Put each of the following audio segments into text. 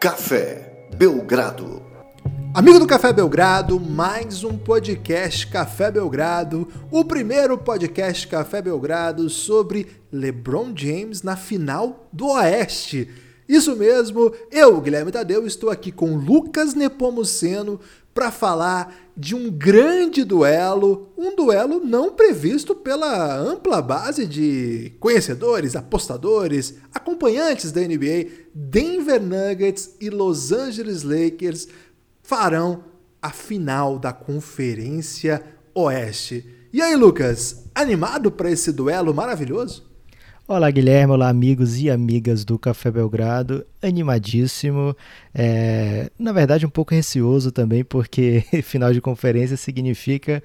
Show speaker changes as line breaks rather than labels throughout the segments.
Café Belgrado.
Amigo do Café Belgrado, mais um podcast Café Belgrado, o primeiro podcast Café Belgrado sobre LeBron James na final do Oeste. Isso mesmo, eu, Guilherme Tadeu, estou aqui com Lucas Nepomuceno para falar de um grande duelo, um duelo não previsto pela ampla base de conhecedores, apostadores, acompanhantes da NBA. Denver Nuggets e Los Angeles Lakers farão a final da Conferência Oeste. E aí, Lucas, animado para esse duelo maravilhoso?
Olá, Guilherme. Olá, amigos e amigas do Café Belgrado. Animadíssimo. É, na verdade, um pouco receoso também, porque final de conferência significa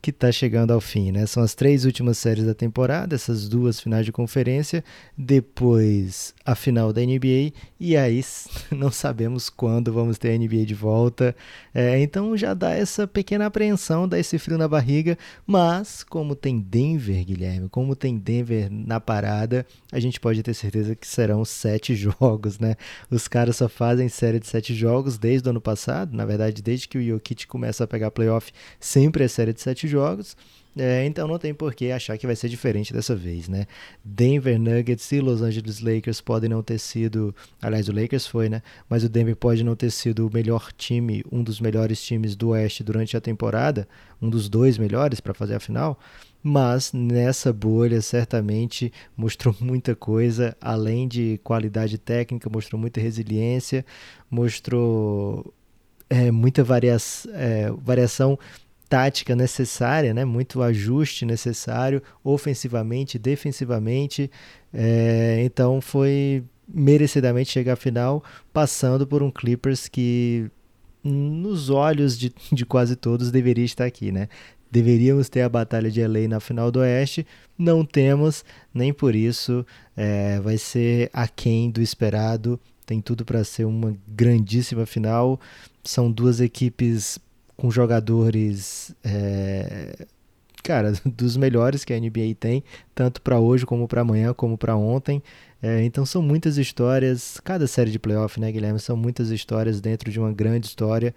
que está chegando ao fim, né? São as três últimas séries da temporada, essas duas finais de conferência, depois a final da NBA e aí não sabemos quando vamos ter a NBA de volta. É, então já dá essa pequena apreensão, dá esse frio na barriga, mas como tem Denver, Guilherme, como tem Denver na parada, a gente pode ter certeza que serão sete jogos, né? Os caras só fazem série de sete jogos desde o ano passado, na verdade desde que o Jokic começa a pegar playoff, sempre é série de sete jogos. É, então não tem por que achar que vai ser diferente dessa vez, né? Denver Nuggets e Los Angeles Lakers podem não ter sido, aliás o Lakers foi, né? Mas o Denver pode não ter sido o melhor time, um dos melhores times do Oeste durante a temporada, um dos dois melhores para fazer a final. Mas nessa bolha certamente mostrou muita coisa, além de qualidade técnica, mostrou muita resiliência, mostrou é, muita varia é, variação tática necessária, né? muito ajuste necessário, ofensivamente, defensivamente. É, então foi merecidamente chegar à final, passando por um Clippers que, nos olhos de, de quase todos, deveria estar aqui. Né? Deveríamos ter a Batalha de LA na final do Oeste, não temos, nem por isso é, vai ser aquém do esperado. Tem tudo para ser uma grandíssima final. São duas equipes com jogadores, é, cara, dos melhores que a NBA tem, tanto para hoje como para amanhã, como para ontem. É, então são muitas histórias, cada série de playoff, né, Guilherme? São muitas histórias dentro de uma grande história.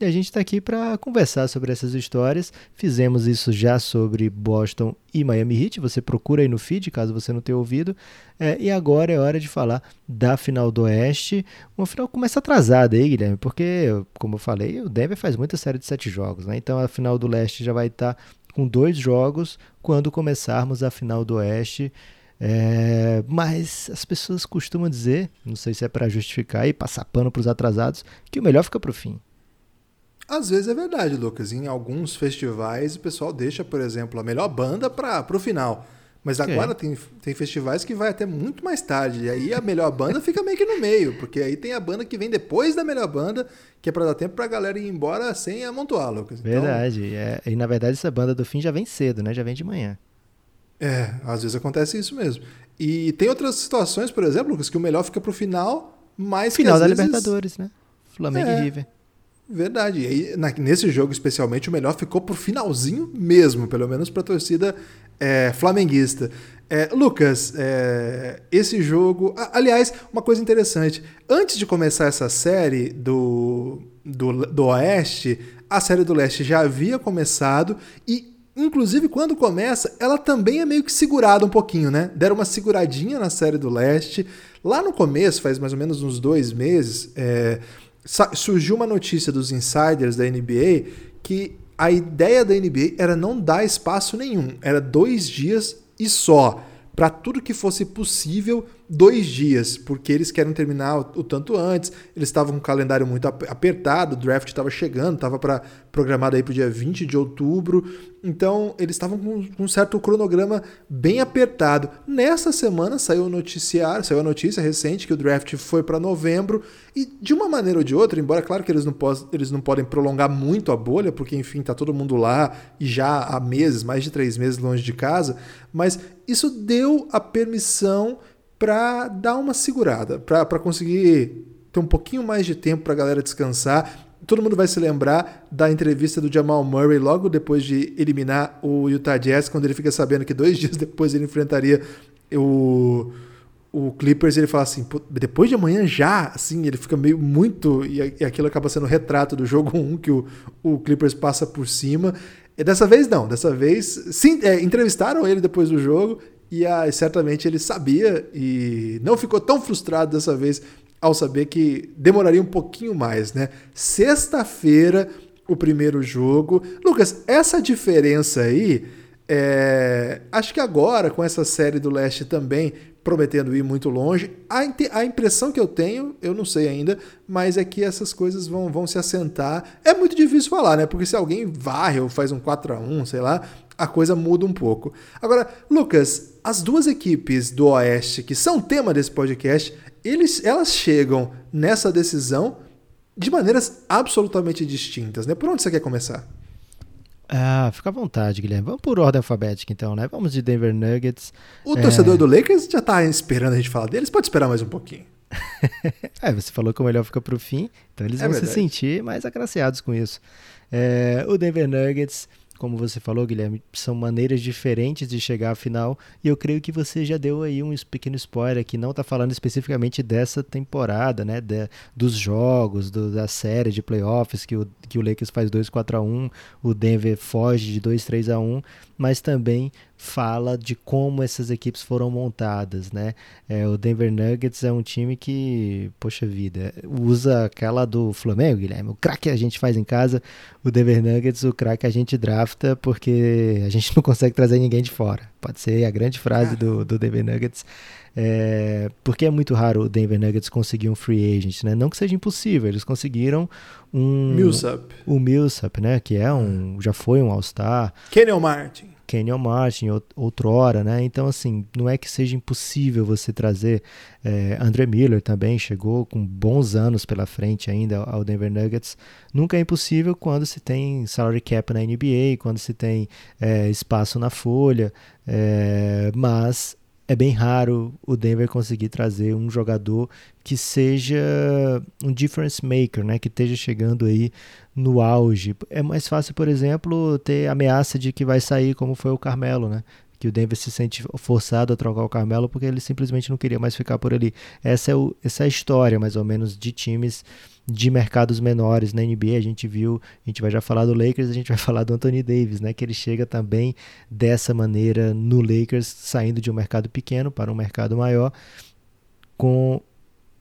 E a gente está aqui para conversar sobre essas histórias. Fizemos isso já sobre Boston e Miami Heat. Você procura aí no feed, caso você não tenha ouvido. É, e agora é hora de falar da final do Oeste. Uma final começa atrasada aí, Guilherme, porque, como eu falei, o Denver faz muita série de sete jogos, né? Então a final do Leste já vai estar tá com dois jogos quando começarmos a final do Oeste. É, mas as pessoas costumam dizer, não sei se é para justificar e passar pano para os atrasados, que o melhor fica para o fim.
Às vezes é verdade, Lucas. Em alguns festivais o pessoal deixa, por exemplo, a melhor banda para o final. Mas agora tem, tem festivais que vai até muito mais tarde. E aí a melhor banda fica meio que no meio, porque aí tem a banda que vem depois da melhor banda, que é para dar tempo para a galera ir embora sem amontoar, Lucas.
Então, verdade. É, e na verdade essa banda do fim já vem cedo, né? Já vem de manhã.
É, às vezes acontece isso mesmo. E tem outras situações, por exemplo, Lucas, que o melhor fica pro final, mas
final
que
da
vezes...
Libertadores, né? Flamengo é. e River.
Verdade. E aí, na, nesse jogo especialmente, o melhor ficou pro finalzinho mesmo, pelo menos para a torcida é, flamenguista. É, Lucas, é, esse jogo. aliás, uma coisa interessante. Antes de começar essa série do, do, do Oeste, a série do Leste já havia começado e. Inclusive, quando começa, ela também é meio que segurada um pouquinho, né? Deram uma seguradinha na série do Leste. Lá no começo, faz mais ou menos uns dois meses, é, surgiu uma notícia dos insiders da NBA que a ideia da NBA era não dar espaço nenhum, era dois dias e só, para tudo que fosse possível dois dias, porque eles querem terminar o, o tanto antes. Eles estavam com um calendário muito apertado, o draft estava chegando, estava para programado aí para o dia 20 de outubro. Então, eles estavam com, com, um certo cronograma bem apertado. Nessa semana saiu o noticiário, saiu a notícia recente que o draft foi para novembro e de uma maneira ou de outra, embora claro que eles não, eles não podem prolongar muito a bolha, porque enfim, tá todo mundo lá e já há meses, mais de três meses longe de casa, mas isso deu a permissão para dar uma segurada, para conseguir ter um pouquinho mais de tempo para a galera descansar. Todo mundo vai se lembrar da entrevista do Jamal Murray logo depois de eliminar o Utah Jazz, quando ele fica sabendo que dois dias depois ele enfrentaria o, o Clippers ele fala assim, depois de amanhã já, assim, ele fica meio muito. E, aquilo acaba sendo o retrato do jogo 1 que o, o Clippers passa por cima. E dessa vez não, dessa vez sim, é, entrevistaram ele depois do jogo e certamente ele sabia e não ficou tão frustrado dessa vez ao saber que demoraria um pouquinho mais, né? Sexta-feira, o primeiro jogo. Lucas, essa diferença aí, é... acho que agora com essa série do leste também prometendo ir muito longe. A, a, impressão que eu tenho, eu não sei ainda, mas é que essas coisas vão, vão se assentar. É muito difícil falar, né? Porque se alguém varre ou faz um 4 a 1 sei lá, a coisa muda um pouco. Agora, Lucas, as duas equipes do Oeste que são tema desse podcast, eles, elas chegam nessa decisão de maneiras absolutamente distintas, né? Por onde você quer começar?
Ah, fica à vontade, Guilherme. Vamos por ordem alfabética, então, né? Vamos de Denver Nuggets.
O é... torcedor do Lakers já tá esperando a gente falar deles, pode esperar mais um pouquinho.
é, você falou que o melhor fica pro fim, então eles é vão verdade. se sentir mais agraciados com isso. É, o Denver Nuggets como você falou, Guilherme, são maneiras diferentes de chegar à final. E eu creio que você já deu aí um pequeno spoiler que não está falando especificamente dessa temporada, né? De, dos jogos, do, da série de playoffs, que o, que o Lakers faz 2 4 a 1 o Denver foge de 2 3 a 1 mas também fala de como essas equipes foram montadas, né? É, o Denver Nuggets é um time que, poxa vida, usa aquela do Flamengo, Guilherme, o craque a gente faz em casa, o Denver Nuggets, o craque a gente drafta porque a gente não consegue trazer ninguém de fora. Pode ser a grande frase do, do Denver Nuggets. É, porque é muito raro o Denver Nuggets conseguir um free agent, né? Não que seja impossível, eles conseguiram um
Millsap,
o Millsap, né? Que é um, já foi um All-Star.
Kenyon Martin.
Kenyon Martin, outrora, né? Então, assim, não é que seja impossível você trazer. É, André Miller também chegou com bons anos pela frente ainda ao Denver Nuggets. Nunca é impossível quando se tem salary cap na NBA, quando se tem é, espaço na folha, é, mas é bem raro o Denver conseguir trazer um jogador que seja um difference maker, né? Que esteja chegando aí no auge. É mais fácil, por exemplo, ter ameaça de que vai sair, como foi o Carmelo, né? Que o Denver se sente forçado a trocar o Carmelo porque ele simplesmente não queria mais ficar por ali. Essa é, o, essa é a história, mais ou menos, de times de mercados menores na NBA. A gente viu, a gente vai já falar do Lakers, a gente vai falar do Anthony Davis, né? Que ele chega também dessa maneira no Lakers, saindo de um mercado pequeno para um mercado maior, com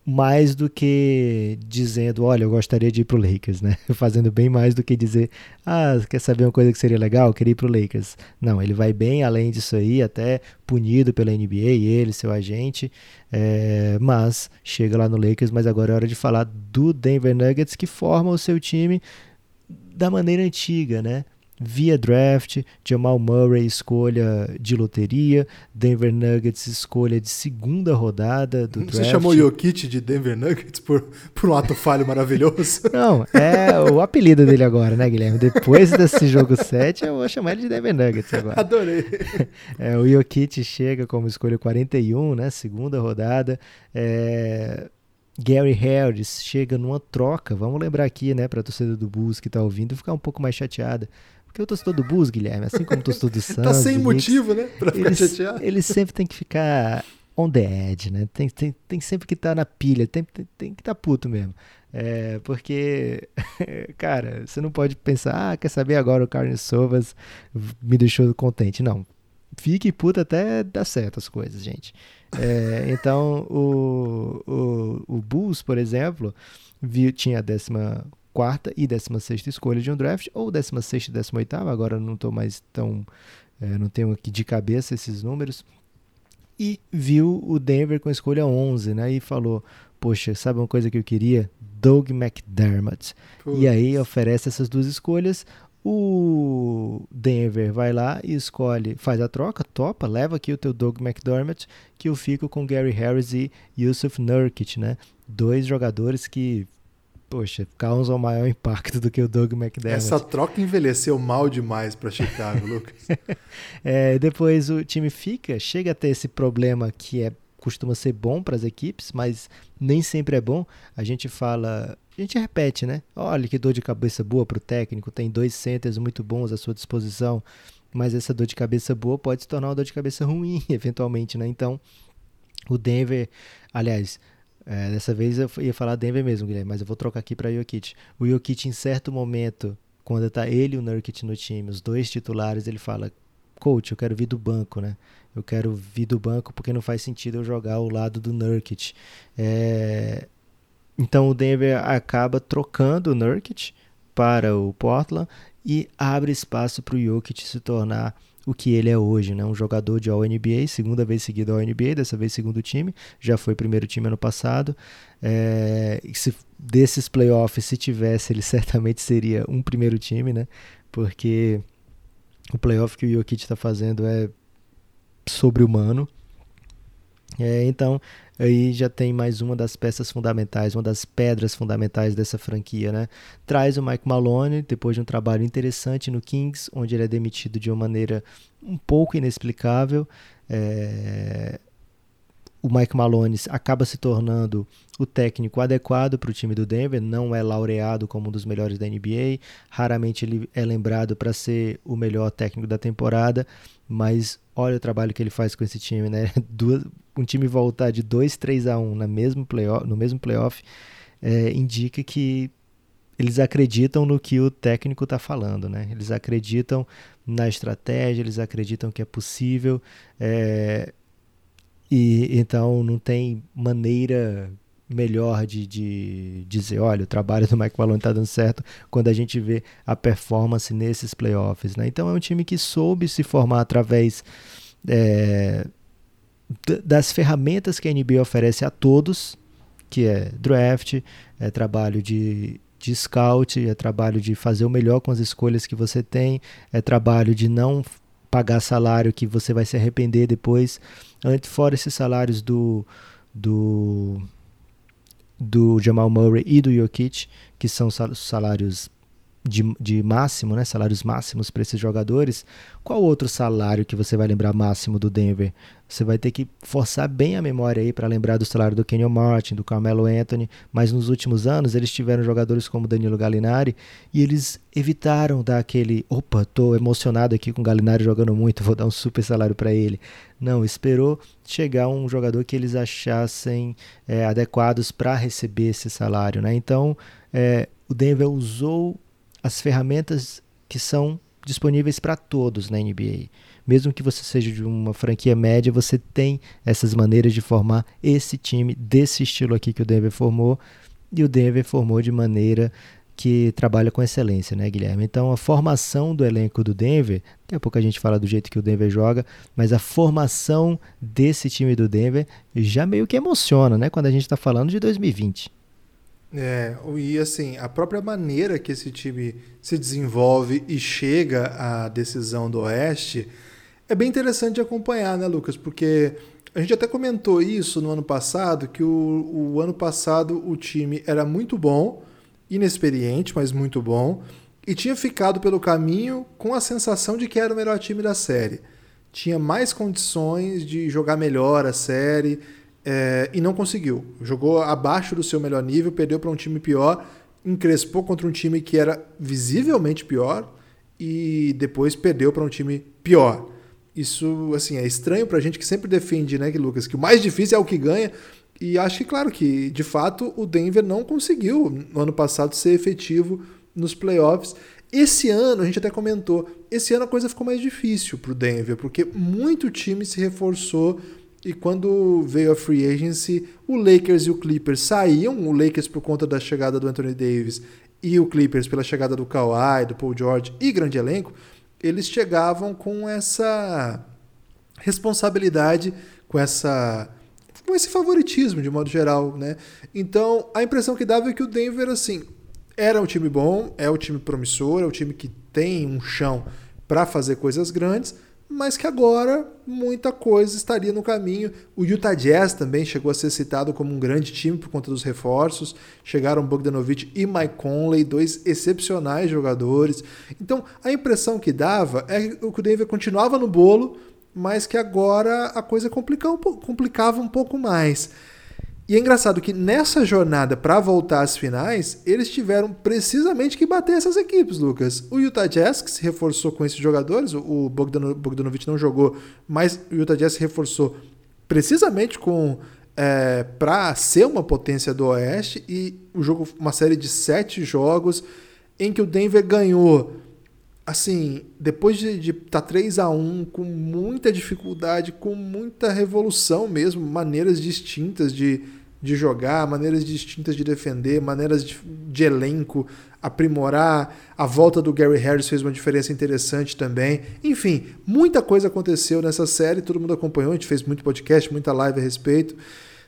mais do que dizendo, olha, eu gostaria de ir pro Lakers, né? Fazendo bem mais do que dizer, ah, quer saber uma coisa que seria legal? Queria ir pro Lakers. Não, ele vai bem além disso aí, até punido pela NBA, ele, seu agente, é, mas chega lá no Lakers, mas agora é hora de falar do Denver Nuggets que forma o seu time da maneira antiga, né? Via draft, Jamal Murray escolha de loteria, Denver Nuggets escolha de segunda rodada do
Você
draft.
Você chamou Jokic de Denver Nuggets por, por um ato falho maravilhoso?
Não, é o apelido dele agora, né, Guilherme? Depois desse jogo 7, eu vou chamar ele de Denver Nuggets agora.
Adorei.
É, o Jokic chega como escolha 41, né, segunda rodada. É... Gary Harris chega numa troca, vamos lembrar aqui, né, para a torcida do Bulls que está ouvindo, ficar um pouco mais chateada. Porque o torcedor do Bulls, Guilherme, assim como o torcedor do Santos... tá
sem motivo, né? Pra ficar
eles,
chateado.
Eles sempre tem que ficar on the edge, né? Tem, tem, tem sempre que estar tá na pilha, tem, tem, tem que estar tá puto mesmo. É, porque, cara, você não pode pensar, ah, quer saber agora o Carlos Sovas me deixou contente. Não. Fique puto até dar certo as coisas, gente. É, então, o, o, o Bulls, por exemplo, viu, tinha a décima quarta e décima sexta escolha de um draft, ou décima sexta e décima oitava, agora não estou mais tão... É, não tenho aqui de cabeça esses números, e viu o Denver com a escolha 11, né, e falou, poxa, sabe uma coisa que eu queria? Doug McDermott. Putz. E aí oferece essas duas escolhas, o Denver vai lá e escolhe, faz a troca, topa, leva aqui o teu Doug McDermott, que eu fico com Gary Harris e Yusuf Nurkic, né? Dois jogadores que poxa, causam maior impacto do que o Doug McDermott.
Essa troca envelheceu mal demais para Chicago, Lucas.
é, depois o time fica, chega a ter esse problema que é costuma ser bom para as equipes, mas nem sempre é bom. A gente fala, a gente repete, né? Olha que dor de cabeça boa para o técnico, tem dois centers muito bons à sua disposição, mas essa dor de cabeça boa pode se tornar uma dor de cabeça ruim, eventualmente, né? Então, O Denver, aliás, é, dessa vez eu ia falar Denver mesmo, Guilherme, mas eu vou trocar aqui para Jokic. O Jokic, em certo momento, quando tá ele e o Nurkic no time, os dois titulares, ele fala: Coach, eu quero vir do banco, né? Eu quero vir do banco porque não faz sentido eu jogar ao lado do Nurkic. É... Então o Denver acaba trocando o Nurkic para o Portland e abre espaço para o Jokic se tornar o que ele é hoje, né? Um jogador de All-NBA, segunda vez seguida All-NBA, dessa vez segundo time, já foi primeiro time ano passado. É, se desses playoffs, se tivesse, ele certamente seria um primeiro time, né? Porque o playoff que o Jokic está fazendo é sobre-humano. É, então, aí já tem mais uma das peças fundamentais, uma das pedras fundamentais dessa franquia, né? Traz o Mike Malone depois de um trabalho interessante no Kings, onde ele é demitido de uma maneira um pouco inexplicável. É... O Mike Malone acaba se tornando o técnico adequado para o time do Denver, não é laureado como um dos melhores da NBA, raramente ele é lembrado para ser o melhor técnico da temporada, mas olha o trabalho que ele faz com esse time, né? Duas, um time voltar de 2, 3 a 1 na mesmo playoff, no mesmo playoff é, indica que eles acreditam no que o técnico está falando, né? Eles acreditam na estratégia, eles acreditam que é possível, é, e então não tem maneira melhor de, de dizer, olha, o trabalho do Mike Malone está dando certo quando a gente vê a performance nesses playoffs, né? Então é um time que soube se formar através é, das ferramentas que a NBA oferece a todos, que é draft, é trabalho de, de scout, é trabalho de fazer o melhor com as escolhas que você tem, é trabalho de não pagar salário que você vai se arrepender depois. Antes, fora esses salários do, do do Jamal Murray e do Jokic, que são salários de, de máximo, né, salários máximos para esses jogadores, qual outro salário que você vai lembrar máximo do Denver? Você vai ter que forçar bem a memória aí para lembrar do salário do Kenyon Martin, do Carmelo Anthony, mas nos últimos anos eles tiveram jogadores como Danilo Gallinari e eles evitaram dar aquele, opa, tô emocionado aqui com o Gallinari jogando muito, vou dar um super salário para ele. Não, esperou chegar um jogador que eles achassem é, adequados para receber esse salário, né? Então, é, o Denver usou as ferramentas que são disponíveis para todos na NBA. Mesmo que você seja de uma franquia média, você tem essas maneiras de formar esse time desse estilo aqui que o Denver formou. E o Denver formou de maneira que trabalha com excelência, né, Guilherme? Então, a formação do elenco do Denver, daqui a pouco a gente fala do jeito que o Denver joga, mas a formação desse time do Denver já meio que emociona, né, quando a gente está falando de 2020.
É, e assim, a própria maneira que esse time se desenvolve e chega à decisão do Oeste é bem interessante de acompanhar, né, Lucas? Porque a gente até comentou isso no ano passado, que o, o ano passado o time era muito bom, inexperiente, mas muito bom, e tinha ficado pelo caminho com a sensação de que era o melhor time da série. Tinha mais condições de jogar melhor a série, é, e não conseguiu. Jogou abaixo do seu melhor nível, perdeu para um time pior, encrespou contra um time que era visivelmente pior e depois perdeu para um time pior. Isso assim é estranho para a gente que sempre defende, né, Lucas, que o mais difícil é o que ganha. E acho que claro que de fato o Denver não conseguiu no ano passado ser efetivo nos playoffs. Esse ano, a gente até comentou, esse ano a coisa ficou mais difícil para o Denver, porque muito time se reforçou e quando veio a free agency, o Lakers e o Clippers saíam, o Lakers por conta da chegada do Anthony Davis e o Clippers pela chegada do Kawhi, do Paul George e grande elenco, eles chegavam com essa responsabilidade, com essa com esse favoritismo de modo geral, né? Então, a impressão que dava é que o Denver assim, era um time bom, é um time promissor, é um time que tem um chão para fazer coisas grandes, mas que agora muita coisa estaria no caminho. O Utah Jazz também chegou a ser citado como um grande time por conta dos reforços. Chegaram Bogdanovich e Mike Conley, dois excepcionais jogadores. Então, a impressão que dava é que o Denver continuava no bolo, mas que agora a coisa complicava um pouco mais. E é engraçado que nessa jornada para voltar às finais, eles tiveram precisamente que bater essas equipes, Lucas. O Utah Jazz, que se reforçou com esses jogadores, o Bogdan Bogdanovich não jogou, mas o Utah Jazz se reforçou precisamente com é, para ser uma potência do Oeste e o jogo uma série de sete jogos em que o Denver ganhou assim depois de estar tá 3 a 1 com muita dificuldade com muita revolução mesmo maneiras distintas de, de jogar maneiras distintas de defender maneiras de, de elenco aprimorar. A volta do Gary Harris fez uma diferença interessante também. Enfim muita coisa aconteceu nessa série todo mundo acompanhou a gente fez muito podcast muita live a respeito.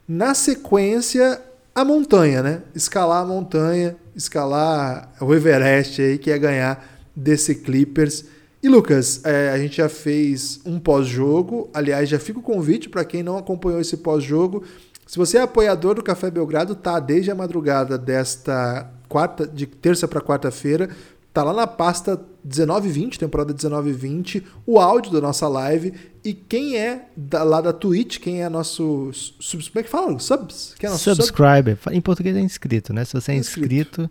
Na sequência, a montanha, né? Escalar a montanha, escalar o Everest aí, que é ganhar desse Clippers. E Lucas, é, a gente já fez um pós-jogo. Aliás, já fica o convite para quem não acompanhou esse pós-jogo. Se você é apoiador do Café Belgrado, tá desde a madrugada desta quarta, de terça para quarta-feira, Tá lá na pasta 1920, temporada 1920, o áudio da nossa live. E quem é da, lá da Twitch, quem é nosso. Sub, como é que fala? Subs? Quem é nosso
Subscriber. Sub? Em português é inscrito, né? Se você é inscrito.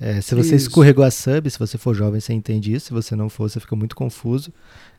É, se você isso. escorregou a sub, se você for jovem, você entende isso. Se você não for, você fica muito confuso.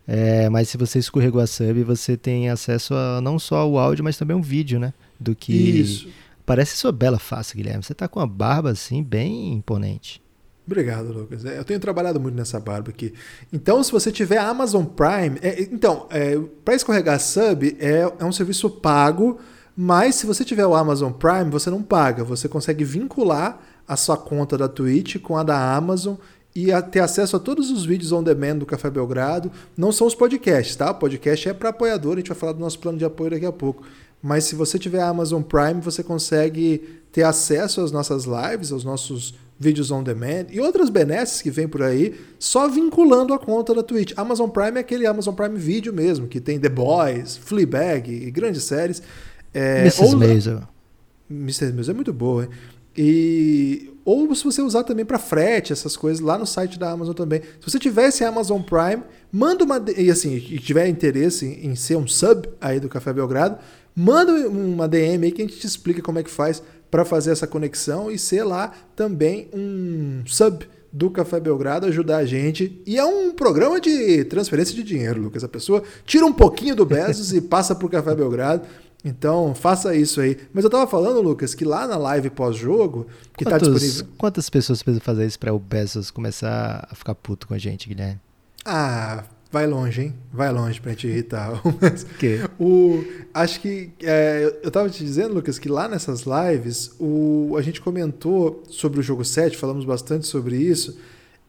É, mas se você escorregou a sub, você tem acesso a não só ao áudio, mas também um vídeo, né? Do que. Isso. Parece sua bela face, Guilherme. Você tá com uma barba assim, bem imponente.
Obrigado, Lucas. É, eu tenho trabalhado muito nessa barba aqui. Então, se você tiver Amazon Prime, é, então, é, para escorregar sub é, é um serviço pago, mas se você tiver o Amazon Prime, você não paga. Você consegue vincular a sua conta da Twitch com a da Amazon e a, ter acesso a todos os vídeos on demand do Café Belgrado. Não são os podcasts, tá? O podcast é para apoiador, a gente vai falar do nosso plano de apoio daqui a pouco. Mas se você tiver a Amazon Prime, você consegue ter acesso às nossas lives, aos nossos vídeos on demand e outras benesses que vem por aí, só vinculando a conta da Twitch. Amazon Prime é aquele Amazon Prime Video mesmo, que tem The Boys, Fleabag e grandes séries.
É, Mrs. Ou, Maisel.
Mrs. Maisel é muito boa, hein? E ou se você usar também para frete, essas coisas lá no site da Amazon também. Se você tiver esse Amazon Prime, manda uma e assim, e tiver interesse em, ser um sub aí do Café Belgrado, manda uma DM aí que a gente te explica como é que faz para fazer essa conexão e ser lá também um sub do Café Belgrado, ajudar a gente. E é um programa de transferência de dinheiro, Lucas. A pessoa tira um pouquinho do Bezos e passa para o Café Belgrado. Então, faça isso aí. Mas eu tava falando, Lucas, que lá na live pós-jogo, que está disponível.
Quantas pessoas precisam fazer isso para o Bezos começar a ficar puto com a gente, Guilherme?
Ah, Vai longe, hein? Vai longe pra gente irritar. Mas, que? O, acho que. É, eu tava te dizendo, Lucas, que lá nessas lives o, a gente comentou sobre o jogo 7, falamos bastante sobre isso.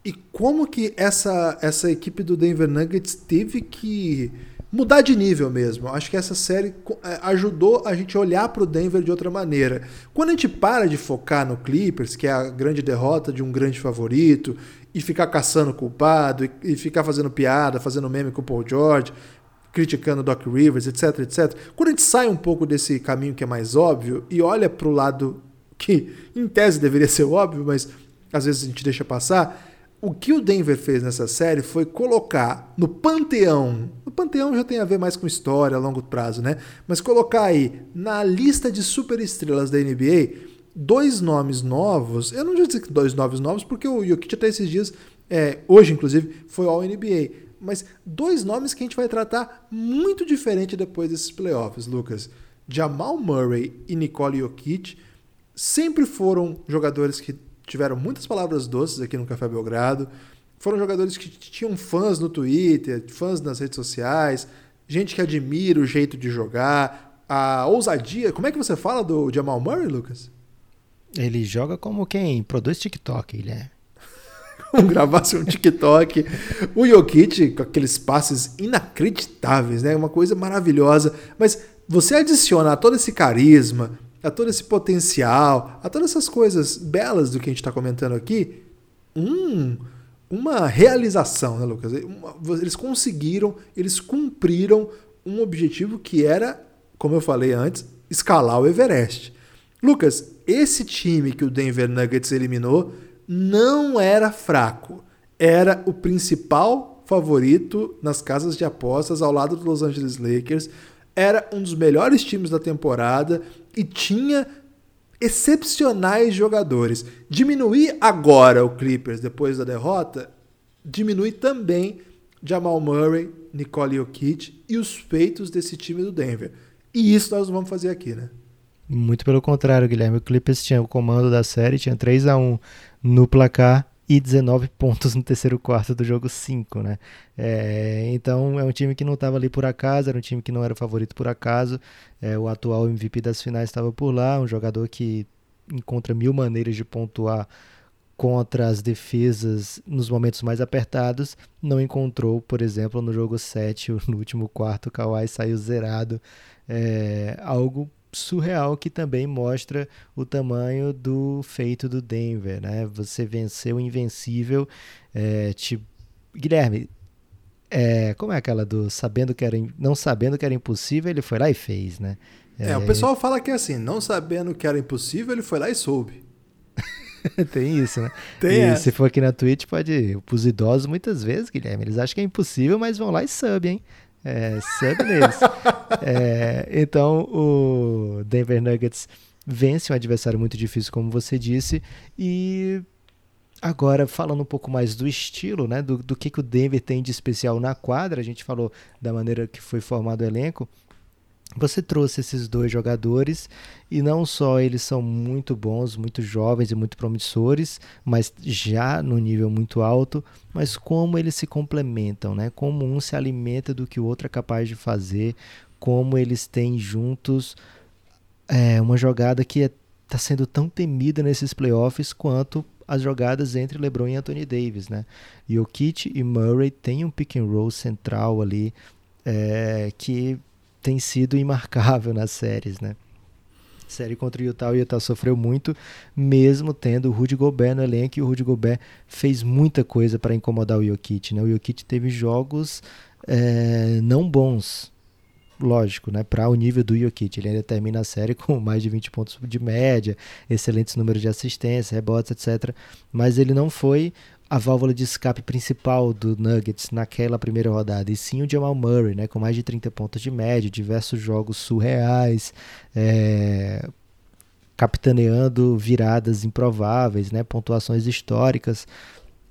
E como que essa, essa equipe do Denver Nuggets teve que mudar de nível mesmo. Acho que essa série é, ajudou a gente a olhar para o Denver de outra maneira. Quando a gente para de focar no Clippers, que é a grande derrota de um grande favorito, e ficar caçando culpado, e, ficar fazendo piada, fazendo meme com o Paul George, criticando Doc Rivers, etc, etc. Quando a gente sai um pouco desse caminho que é mais óbvio e olha para o lado que, em tese, deveria ser óbvio, mas às vezes a gente deixa passar, o que o Denver fez nessa série foi colocar no panteão. O panteão já tem a ver mais com história a longo prazo, né? Mas colocar aí na lista de superestrelas da NBA dois nomes novos. Eu não vou dizer que dois nomes novos, porque o Jokic até esses dias, é, hoje inclusive, foi ao NBA. Mas dois nomes que a gente vai tratar muito diferente depois desses playoffs, Lucas. Jamal Murray e Nicole Jokic sempre foram jogadores que tiveram muitas palavras doces aqui no Café Belgrado. Foram jogadores que tinham fãs no Twitter, fãs nas redes sociais, gente que admira o jeito de jogar, a ousadia. Como é que você fala do Jamal Murray, Lucas?
Ele joga como quem produz TikTok, ele é.
Gravasse um TikTok. o Jokic com aqueles passes inacreditáveis, né? Uma coisa maravilhosa. Mas você adiciona todo esse carisma, a todo esse potencial, a todas essas coisas belas do que a gente está comentando aqui, um, uma realização, né, Lucas? Eles conseguiram, eles cumpriram um objetivo que era, como eu falei antes, escalar o Everest. Lucas, esse time que o Denver Nuggets eliminou não era fraco. Era o principal favorito nas casas de apostas ao lado do Los Angeles Lakers. Era um dos melhores times da temporada e tinha excepcionais jogadores. Diminuir agora o Clippers depois da derrota, diminui também Jamal Murray, Nicole Jokic e os feitos desse time do Denver. E isso nós vamos fazer aqui, né?
Muito pelo contrário, Guilherme. O Clippers tinha o comando da série, tinha 3 a 1 no placar e 19 pontos no terceiro quarto do jogo 5, né? É, então é um time que não estava ali por acaso, era um time que não era favorito por acaso. É, o atual MVP das finais estava por lá, um jogador que encontra mil maneiras de pontuar contra as defesas nos momentos mais apertados, não encontrou, por exemplo, no jogo 7, no último quarto, o Kawhi saiu zerado. É, algo surreal que também mostra o tamanho do feito do Denver, né? Você venceu o invencível, é, tipo... Guilherme, é, como é aquela do sabendo que era não sabendo que era impossível, ele foi lá e fez, né?
É, é o pessoal fala que é assim, não sabendo que era impossível, ele foi lá e soube.
Tem isso, né?
Tem
e
essa.
se for aqui na Twitch, pode. Os idosos, muitas vezes, Guilherme, eles acham que é impossível, mas vão lá e sub, hein? É, sub neles. é, então, o Denver Nuggets vence um adversário muito difícil, como você disse, e Agora, falando um pouco mais do estilo, né, do, do que, que o Denver tem de especial na quadra, a gente falou da maneira que foi formado o elenco. Você trouxe esses dois jogadores e não só eles são muito bons, muito jovens e muito promissores, mas já no nível muito alto, mas como eles se complementam, né? Como um se alimenta do que o outro é capaz de fazer, como eles têm juntos é, uma jogada que está é, tá sendo tão temida nesses playoffs quanto as jogadas entre LeBron e Anthony Davis, né? Jokic e Murray têm um pick and roll central ali é, que tem sido imarcável nas séries, né? Série contra o Utah, o Utah sofreu muito, mesmo tendo o Rudy Gobert no elenco, e o Rudy Gobert fez muita coisa para incomodar o Jokic, né? O Jokic teve jogos é, não bons, lógico, né, para o nível do Jokic. Ele ainda termina a série com mais de 20 pontos de média, excelentes números de assistência, rebotes, etc. Mas ele não foi a válvula de escape principal do Nuggets naquela primeira rodada, e sim o Jamal Murray, né, com mais de 30 pontos de média, diversos jogos surreais, é, capitaneando viradas improváveis, né, pontuações históricas.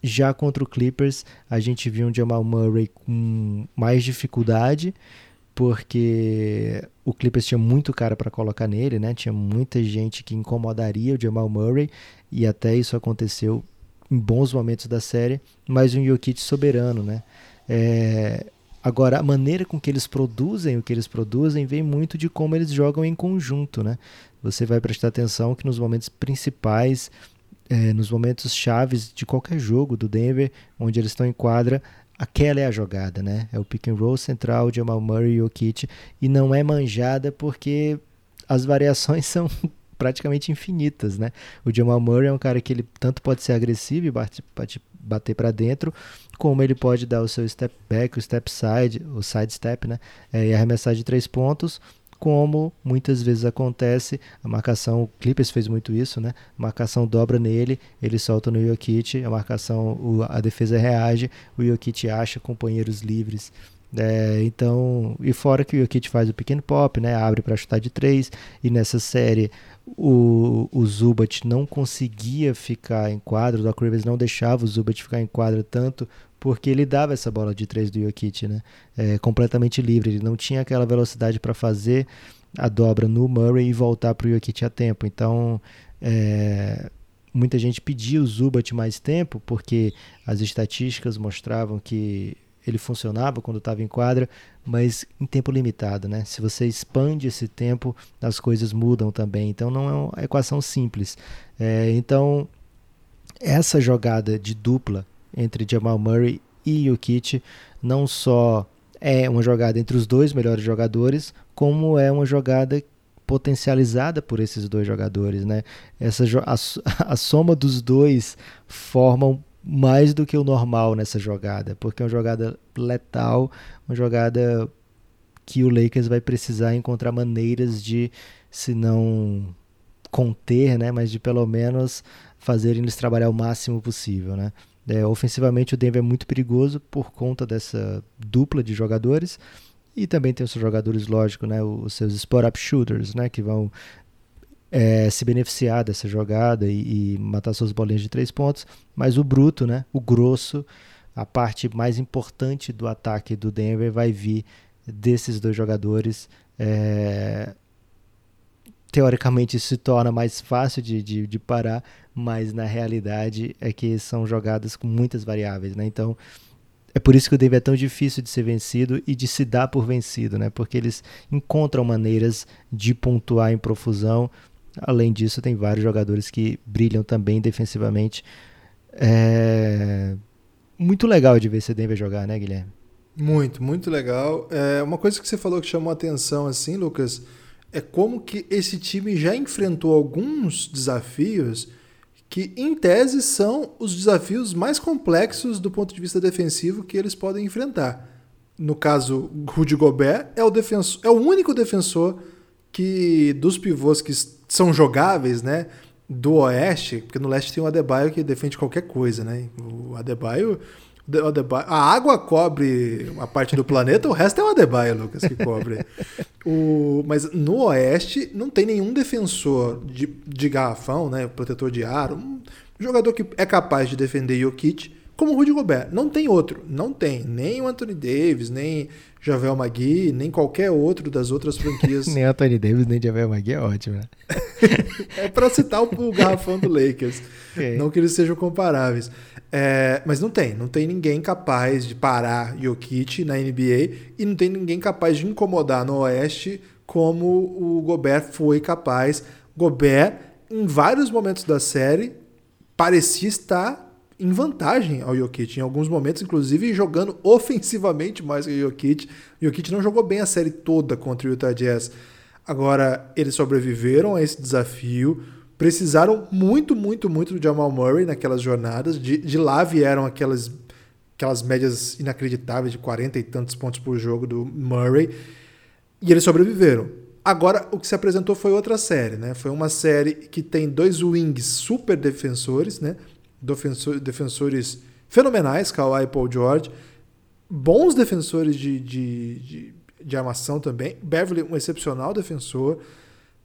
Já contra o Clippers, a gente viu um Jamal Murray com mais dificuldade, porque o Clippers tinha muito cara para colocar nele, né? Tinha muita gente que incomodaria o Jamal Murray e até isso aconteceu em bons momentos da série, mas um Jokic soberano, né? É, agora, a maneira com que eles produzem o que eles produzem vem muito de como eles jogam em conjunto, né? Você vai prestar atenção que nos momentos principais, é, nos momentos chaves de qualquer jogo do Denver, onde eles estão em quadra, aquela é a jogada, né? É o pick and roll central, Jamal Murray e Jokic, e não é manjada porque as variações são praticamente infinitas, né? O Jamal Murray é um cara que ele tanto pode ser agressivo e bate, bate, bater para dentro, como ele pode dar o seu step back, o step side, o side step, né? É, e arremessar de três pontos, como muitas vezes acontece, a marcação, o Clippers fez muito isso, né? A marcação dobra nele, ele solta no Jokic, a marcação, a defesa reage, o Jokic acha companheiros livres é, então, e fora que o Jokic faz o pequeno pop, né, abre para chutar de três, e nessa série o, o Zubat não conseguia ficar em quadro, o Doc Rivers não deixava o Zubat ficar em quadro tanto, porque ele dava essa bola de três do Jokic, né, é, completamente livre, ele não tinha aquela velocidade para fazer a dobra no Murray e voltar para o Jokic a tempo, então é, muita gente pedia o Zubat mais tempo, porque as estatísticas mostravam que ele funcionava quando estava em quadra, mas em tempo limitado, né? Se você expande esse tempo, as coisas mudam também. Então não é uma equação simples. É, então essa jogada de dupla entre Jamal Murray e Jokic não só é uma jogada entre os dois melhores jogadores, como é uma jogada potencializada por esses dois jogadores, né? Essa a, a soma dos dois formam mais do que o normal nessa jogada, porque é uma jogada letal, uma jogada que o Lakers vai precisar encontrar maneiras de, se não conter, né, mas de pelo menos fazer eles trabalhar o máximo possível, né. É, ofensivamente o Denver é muito perigoso por conta dessa dupla de jogadores e também tem os seus jogadores, lógico, né, os seus spot-up shooters, né, que vão é, se beneficiar dessa jogada e, e, matar suas bolinhas de três pontos, mas o bruto, né, o grosso, a parte mais importante do ataque do Denver vai vir desses dois jogadores É, teoricamente se torna mais fácil de, de, de, parar, mas na realidade é que são jogadas com muitas variáveis, né? Então é por isso que o Denver é tão difícil de ser vencido e de se dar por vencido, né? Porque eles encontram maneiras de pontuar em profusão. Além disso, tem vários jogadores que brilham também defensivamente. É muito legal de ver esse Denver jogar, né, Guilherme?
Muito, muito legal. É, uma coisa que você falou que chamou atenção, assim, Lucas, é como que esse time já enfrentou alguns desafios que, em tese, são os desafios mais complexos do ponto de vista defensivo que eles podem enfrentar. No caso, Rudy Gobert é o, defensor, é o único defensor que dos pivôs que são jogáveis, né? Do Oeste, porque no Leste tem o Adebayo que defende qualquer coisa, né? O Adebayo a água cobre uma parte do planeta, o resto é o Adebayo, Lucas, que cobre. o, mas no Oeste não tem nenhum defensor de, de garrafão, né, protetor de aro, um jogador que é capaz de defender Jokic como o Rudy Gobert. Não tem outro, não tem. Nem o Anthony Davis, nem Javel Magui, nem qualquer outro das outras franquias.
nem Anthony Davis, nem Javel Magui é ótimo, né?
é para citar o, garrafão do Lakers. Okay. Não que eles sejam comparáveis. É, mas não tem, não tem ninguém capaz de parar Jokic na NBA e não tem ninguém capaz de incomodar no Oeste como o Gobert foi capaz. Gobert, em vários momentos da série, parecia estar em vantagem ao Jokic, em alguns momentos, inclusive jogando ofensivamente mais que o Jokic. O Jokic não jogou bem a série toda contra o Utah Jazz. Agora, eles sobreviveram a esse desafio precisaram muito, muito, muito do Jamal Murray naquelas jornadas. De, de lá vieram aquelas, aquelas médias inacreditáveis de 40 e tantos pontos por jogo do Murray. E eles sobreviveram. Agora, o que se apresentou foi outra série, né? Foi uma série que tem dois wings super defensores, né? Defensor, defensores fenomenais, Kawhi e Paul George. Bons defensores de, de, de, de armação também. Beverly, um excepcional defensor.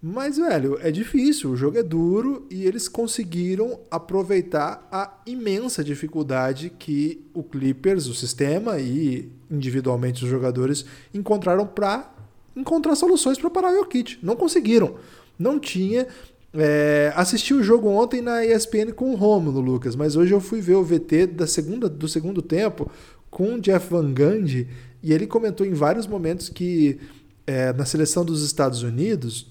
Mas, velho, é difícil, o jogo é duro e eles conseguiram aproveitar a imensa dificuldade que o Clippers, o sistema e individualmente os jogadores encontraram para encontrar soluções para parar o Jokic. Não conseguiram. Não tinha. É, assisti o jogo ontem na ESPN com o Romulo, Lucas, mas hoje eu fui ver o VT da segunda, do segundo tempo com o Jeff Van Gundy e ele comentou em vários momentos que é, na seleção dos Estados Unidos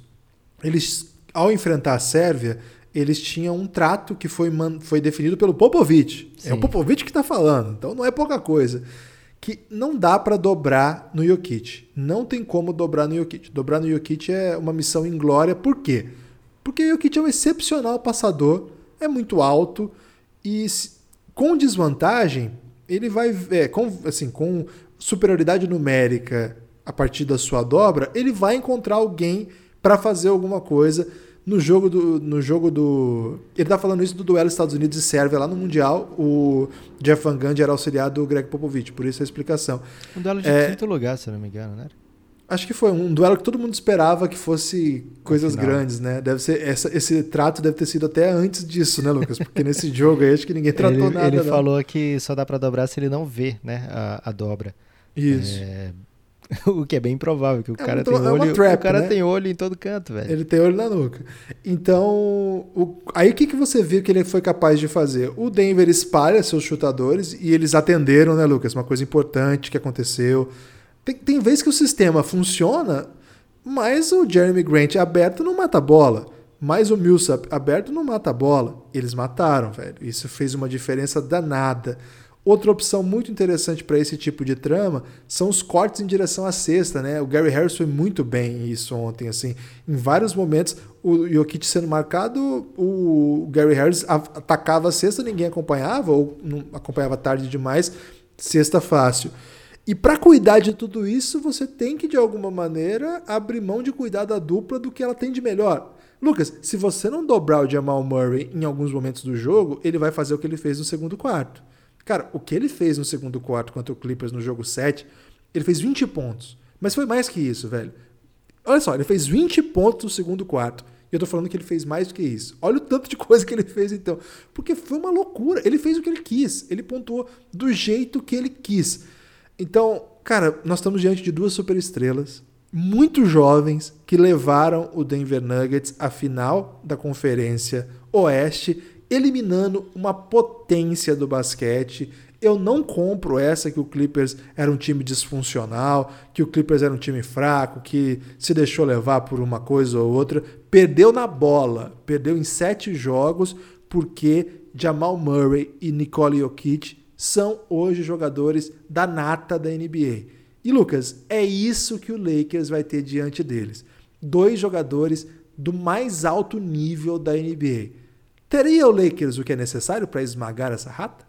eles, ao enfrentar a Sérvia, eles tinham um trato que foi, foi definido pelo Popovic. Sim. É o Popovic que está falando, então não é pouca coisa. Que não dá para dobrar no Jokic. Não tem como dobrar no Jokic. Dobrar no Jokic é uma missão inglória. Por quê? Porque o Jokic é um excepcional passador, é muito alto e com desvantagem, ele vai. É, com, assim, com superioridade numérica a partir da sua dobra, ele vai encontrar alguém para fazer alguma coisa no jogo do. No jogo do. Ele tá falando isso do duelo Estados Unidos e Sérvia lá no Mundial. O Jeff Van Gundy era auxiliar do Greg Popovich, por isso a explicação.
Um duelo de é, quinto lugar, se não me engano, né?
Acho que foi um duelo que todo mundo esperava que fosse coisas grandes, né? Deve ser essa, esse trato deve ter sido até antes disso, né, Lucas? Porque nesse jogo aí acho que ninguém tratou
ele,
nada.
Ele
não.
falou que só dá para dobrar se ele não vê, né, a, a dobra.
Isso.
É, o que é bem improvável, que o é cara, tem, olho, é trap, o cara né? tem olho em todo canto, velho.
Ele tem olho na nuca. Então, o, aí o que, que você viu que ele foi capaz de fazer? O Denver espalha seus chutadores e eles atenderam, né, Lucas? Uma coisa importante que aconteceu. Tem, tem vezes que o sistema funciona, mas o Jeremy Grant aberto não mata a bola. Mas o Millsap aberto não mata a bola. Eles mataram, velho. Isso fez uma diferença danada. Outra opção muito interessante para esse tipo de trama são os cortes em direção à cesta, né? O Gary Harris foi muito bem isso ontem, assim. Em vários momentos, o Jokic sendo marcado, o Gary Harris atacava a cesta, ninguém acompanhava, ou acompanhava tarde demais, cesta fácil. E para cuidar de tudo isso, você tem que, de alguma maneira, abrir mão de cuidar da dupla do que ela tem de melhor. Lucas, se você não dobrar o Jamal Murray em alguns momentos do jogo, ele vai fazer o que ele fez no segundo quarto. Cara, o que ele fez no segundo quarto contra o Clippers no jogo 7, ele fez 20 pontos. Mas foi mais que isso, velho. Olha só, ele fez 20 pontos no segundo quarto. E eu tô falando que ele fez mais do que isso. Olha o tanto de coisa que ele fez então. Porque foi uma loucura. Ele fez o que ele quis. Ele pontuou do jeito que ele quis. Então, cara, nós estamos diante de duas superestrelas. muito jovens que levaram o Denver Nuggets à final da Conferência Oeste, eliminando uma potência do basquete. Eu não compro essa que o Clippers era um time disfuncional, que o Clippers era um time fraco, que se deixou levar por uma coisa ou outra. Perdeu na bola, perdeu em sete jogos, porque Jamal Murray e Nicole Jokic são hoje jogadores da nata da NBA. E Lucas, é isso que o Lakers vai ter diante deles. Dois jogadores do mais alto nível da NBA. Teria o Lakers o que é necessário para esmagar essa rata?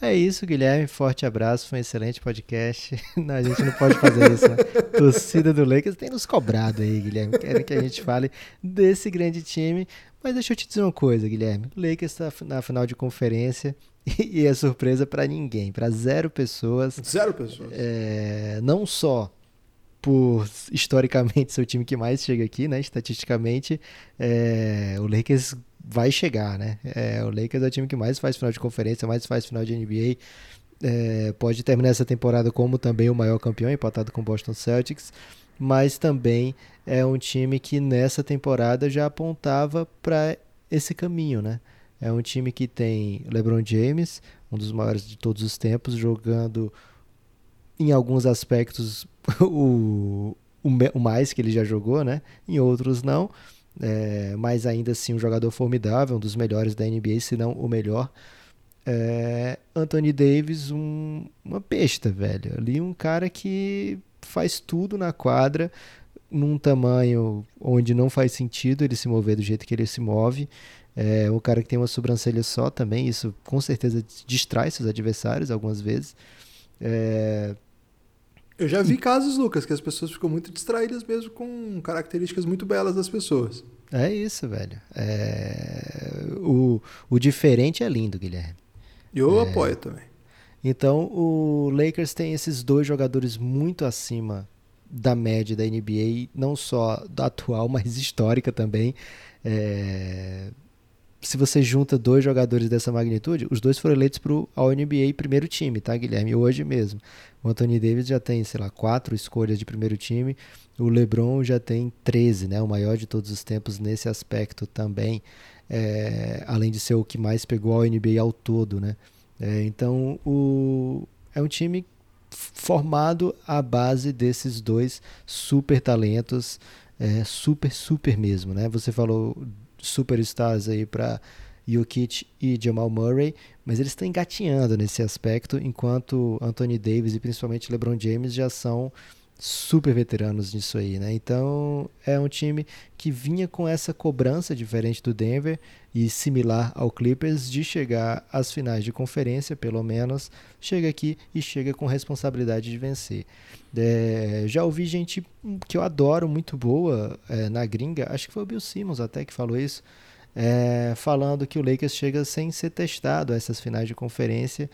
É isso, Guilherme. Forte abraço. Foi um excelente podcast. Não, a gente não pode fazer isso. Né? Torcida do Lakers tem nos cobrado aí, Guilherme. Querem que a gente fale desse grande time. Mas deixa eu te dizer uma coisa, Guilherme. O Lakers está na final de conferência e é surpresa para ninguém, para zero pessoas.
Zero pessoas.
É, não só por historicamente ser o time que mais chega aqui, né? Estatisticamente, é, o Lakers vai chegar, né? É, o Lakers é o time que mais faz final de conferência, mais faz final de NBA. É, pode terminar essa temporada como também o maior campeão, empatado com o Boston Celtics, mas também é um time que nessa temporada já apontava para esse caminho, né? É um time que tem LeBron James, um dos maiores de todos os tempos, jogando em alguns aspectos o, o, o mais que ele já jogou, né? Em outros não. É, mas ainda assim um jogador formidável, um dos melhores da NBA, se não o melhor. É, Anthony Davis, um, uma besta, velho. Ali um cara que faz tudo na quadra, num tamanho onde não faz sentido ele se mover do jeito que ele se move. É um cara que tem uma sobrancelha só também, isso com certeza distrai seus adversários algumas vezes. É...
Eu já vi casos, Lucas, que as pessoas ficam muito distraídas mesmo com características muito belas das pessoas.
É isso, velho. É... O, o diferente é lindo, Guilherme.
Eu é... apoio também.
Então, o Lakers tem esses dois jogadores muito acima da média da NBA, não só da atual, mas histórica também. É se você junta dois jogadores dessa magnitude, os dois foram eleitos para o All-NBA primeiro time, tá, Guilherme? Hoje mesmo. O Anthony Davis já tem, sei lá, quatro escolhas de primeiro time. O LeBron já tem 13, né? O maior de todos os tempos nesse aspecto também. É, além de ser o que mais pegou ao NBA ao todo, né? É, então, o, é um time formado à base desses dois super talentos, é, super, super mesmo, né? Você falou superstars aí para Jokic e Jamal Murray, mas eles estão engatinhando nesse aspecto, enquanto Anthony Davis e principalmente LeBron James já são super veteranos nisso aí, né? Então é um time que vinha com essa cobrança diferente do Denver e similar ao Clippers de chegar às finais de conferência, pelo menos chega aqui e chega com responsabilidade de vencer. É, já ouvi gente que eu adoro muito boa é, na gringa, acho que foi o Bill Simmons até que falou isso. É, falando que o Lakers chega sem ser testado a essas finais de conferência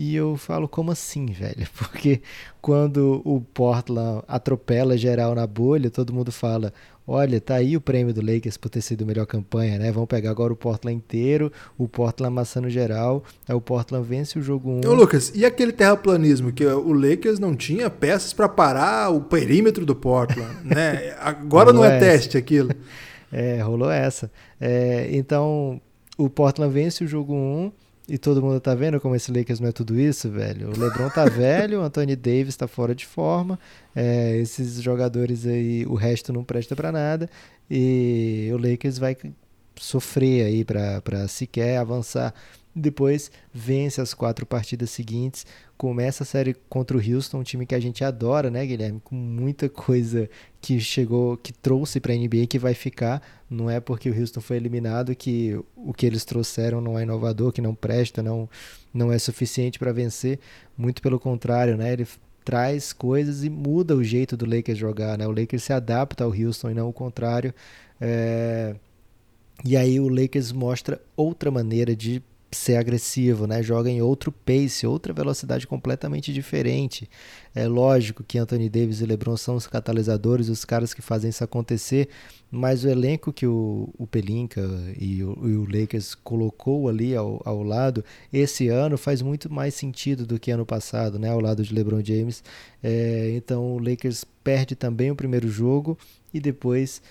e eu falo, como assim, velho? Porque quando o Portland atropela geral na bolha, todo mundo fala: olha, tá aí o prêmio do Lakers por ter sido a melhor campanha, né? Vamos pegar agora o Portland inteiro, o Portland amassando geral, aí o Portland vence o jogo 1.
Um. Ô, Lucas, e aquele terraplanismo que o Lakers não tinha peças para parar o perímetro do Portland, né? Agora não é essa. teste aquilo.
É, rolou essa. É, então, o Portland vence o jogo 1. E todo mundo tá vendo como esse Lakers não é tudo isso, velho. O LeBron tá velho, o Anthony Davis tá fora de forma. É, esses jogadores aí, o resto não presta para nada. E o Lakers vai sofrer aí para sequer avançar. Depois vence as quatro partidas seguintes começa a série contra o Houston, um time que a gente adora, né, Guilherme? Com muita coisa que chegou, que trouxe para a NBA que vai ficar. Não é porque o Houston foi eliminado que o que eles trouxeram não é inovador, que não presta, não, não é suficiente para vencer. Muito pelo contrário, né? Ele traz coisas e muda o jeito do Lakers jogar, né? O Lakers se adapta ao Houston e não o contrário. É... E aí o Lakers mostra outra maneira de ser agressivo, né? Joga em outro pace, outra velocidade completamente diferente. É lógico que Anthony Davis e LeBron são os catalisadores, os caras que fazem isso acontecer, mas o elenco que o, o Pelinka e o, e o Lakers colocou ali ao, ao lado esse ano faz muito mais sentido do que ano passado, né? Ao lado de LeBron James. É, então o Lakers perde também o primeiro jogo e depois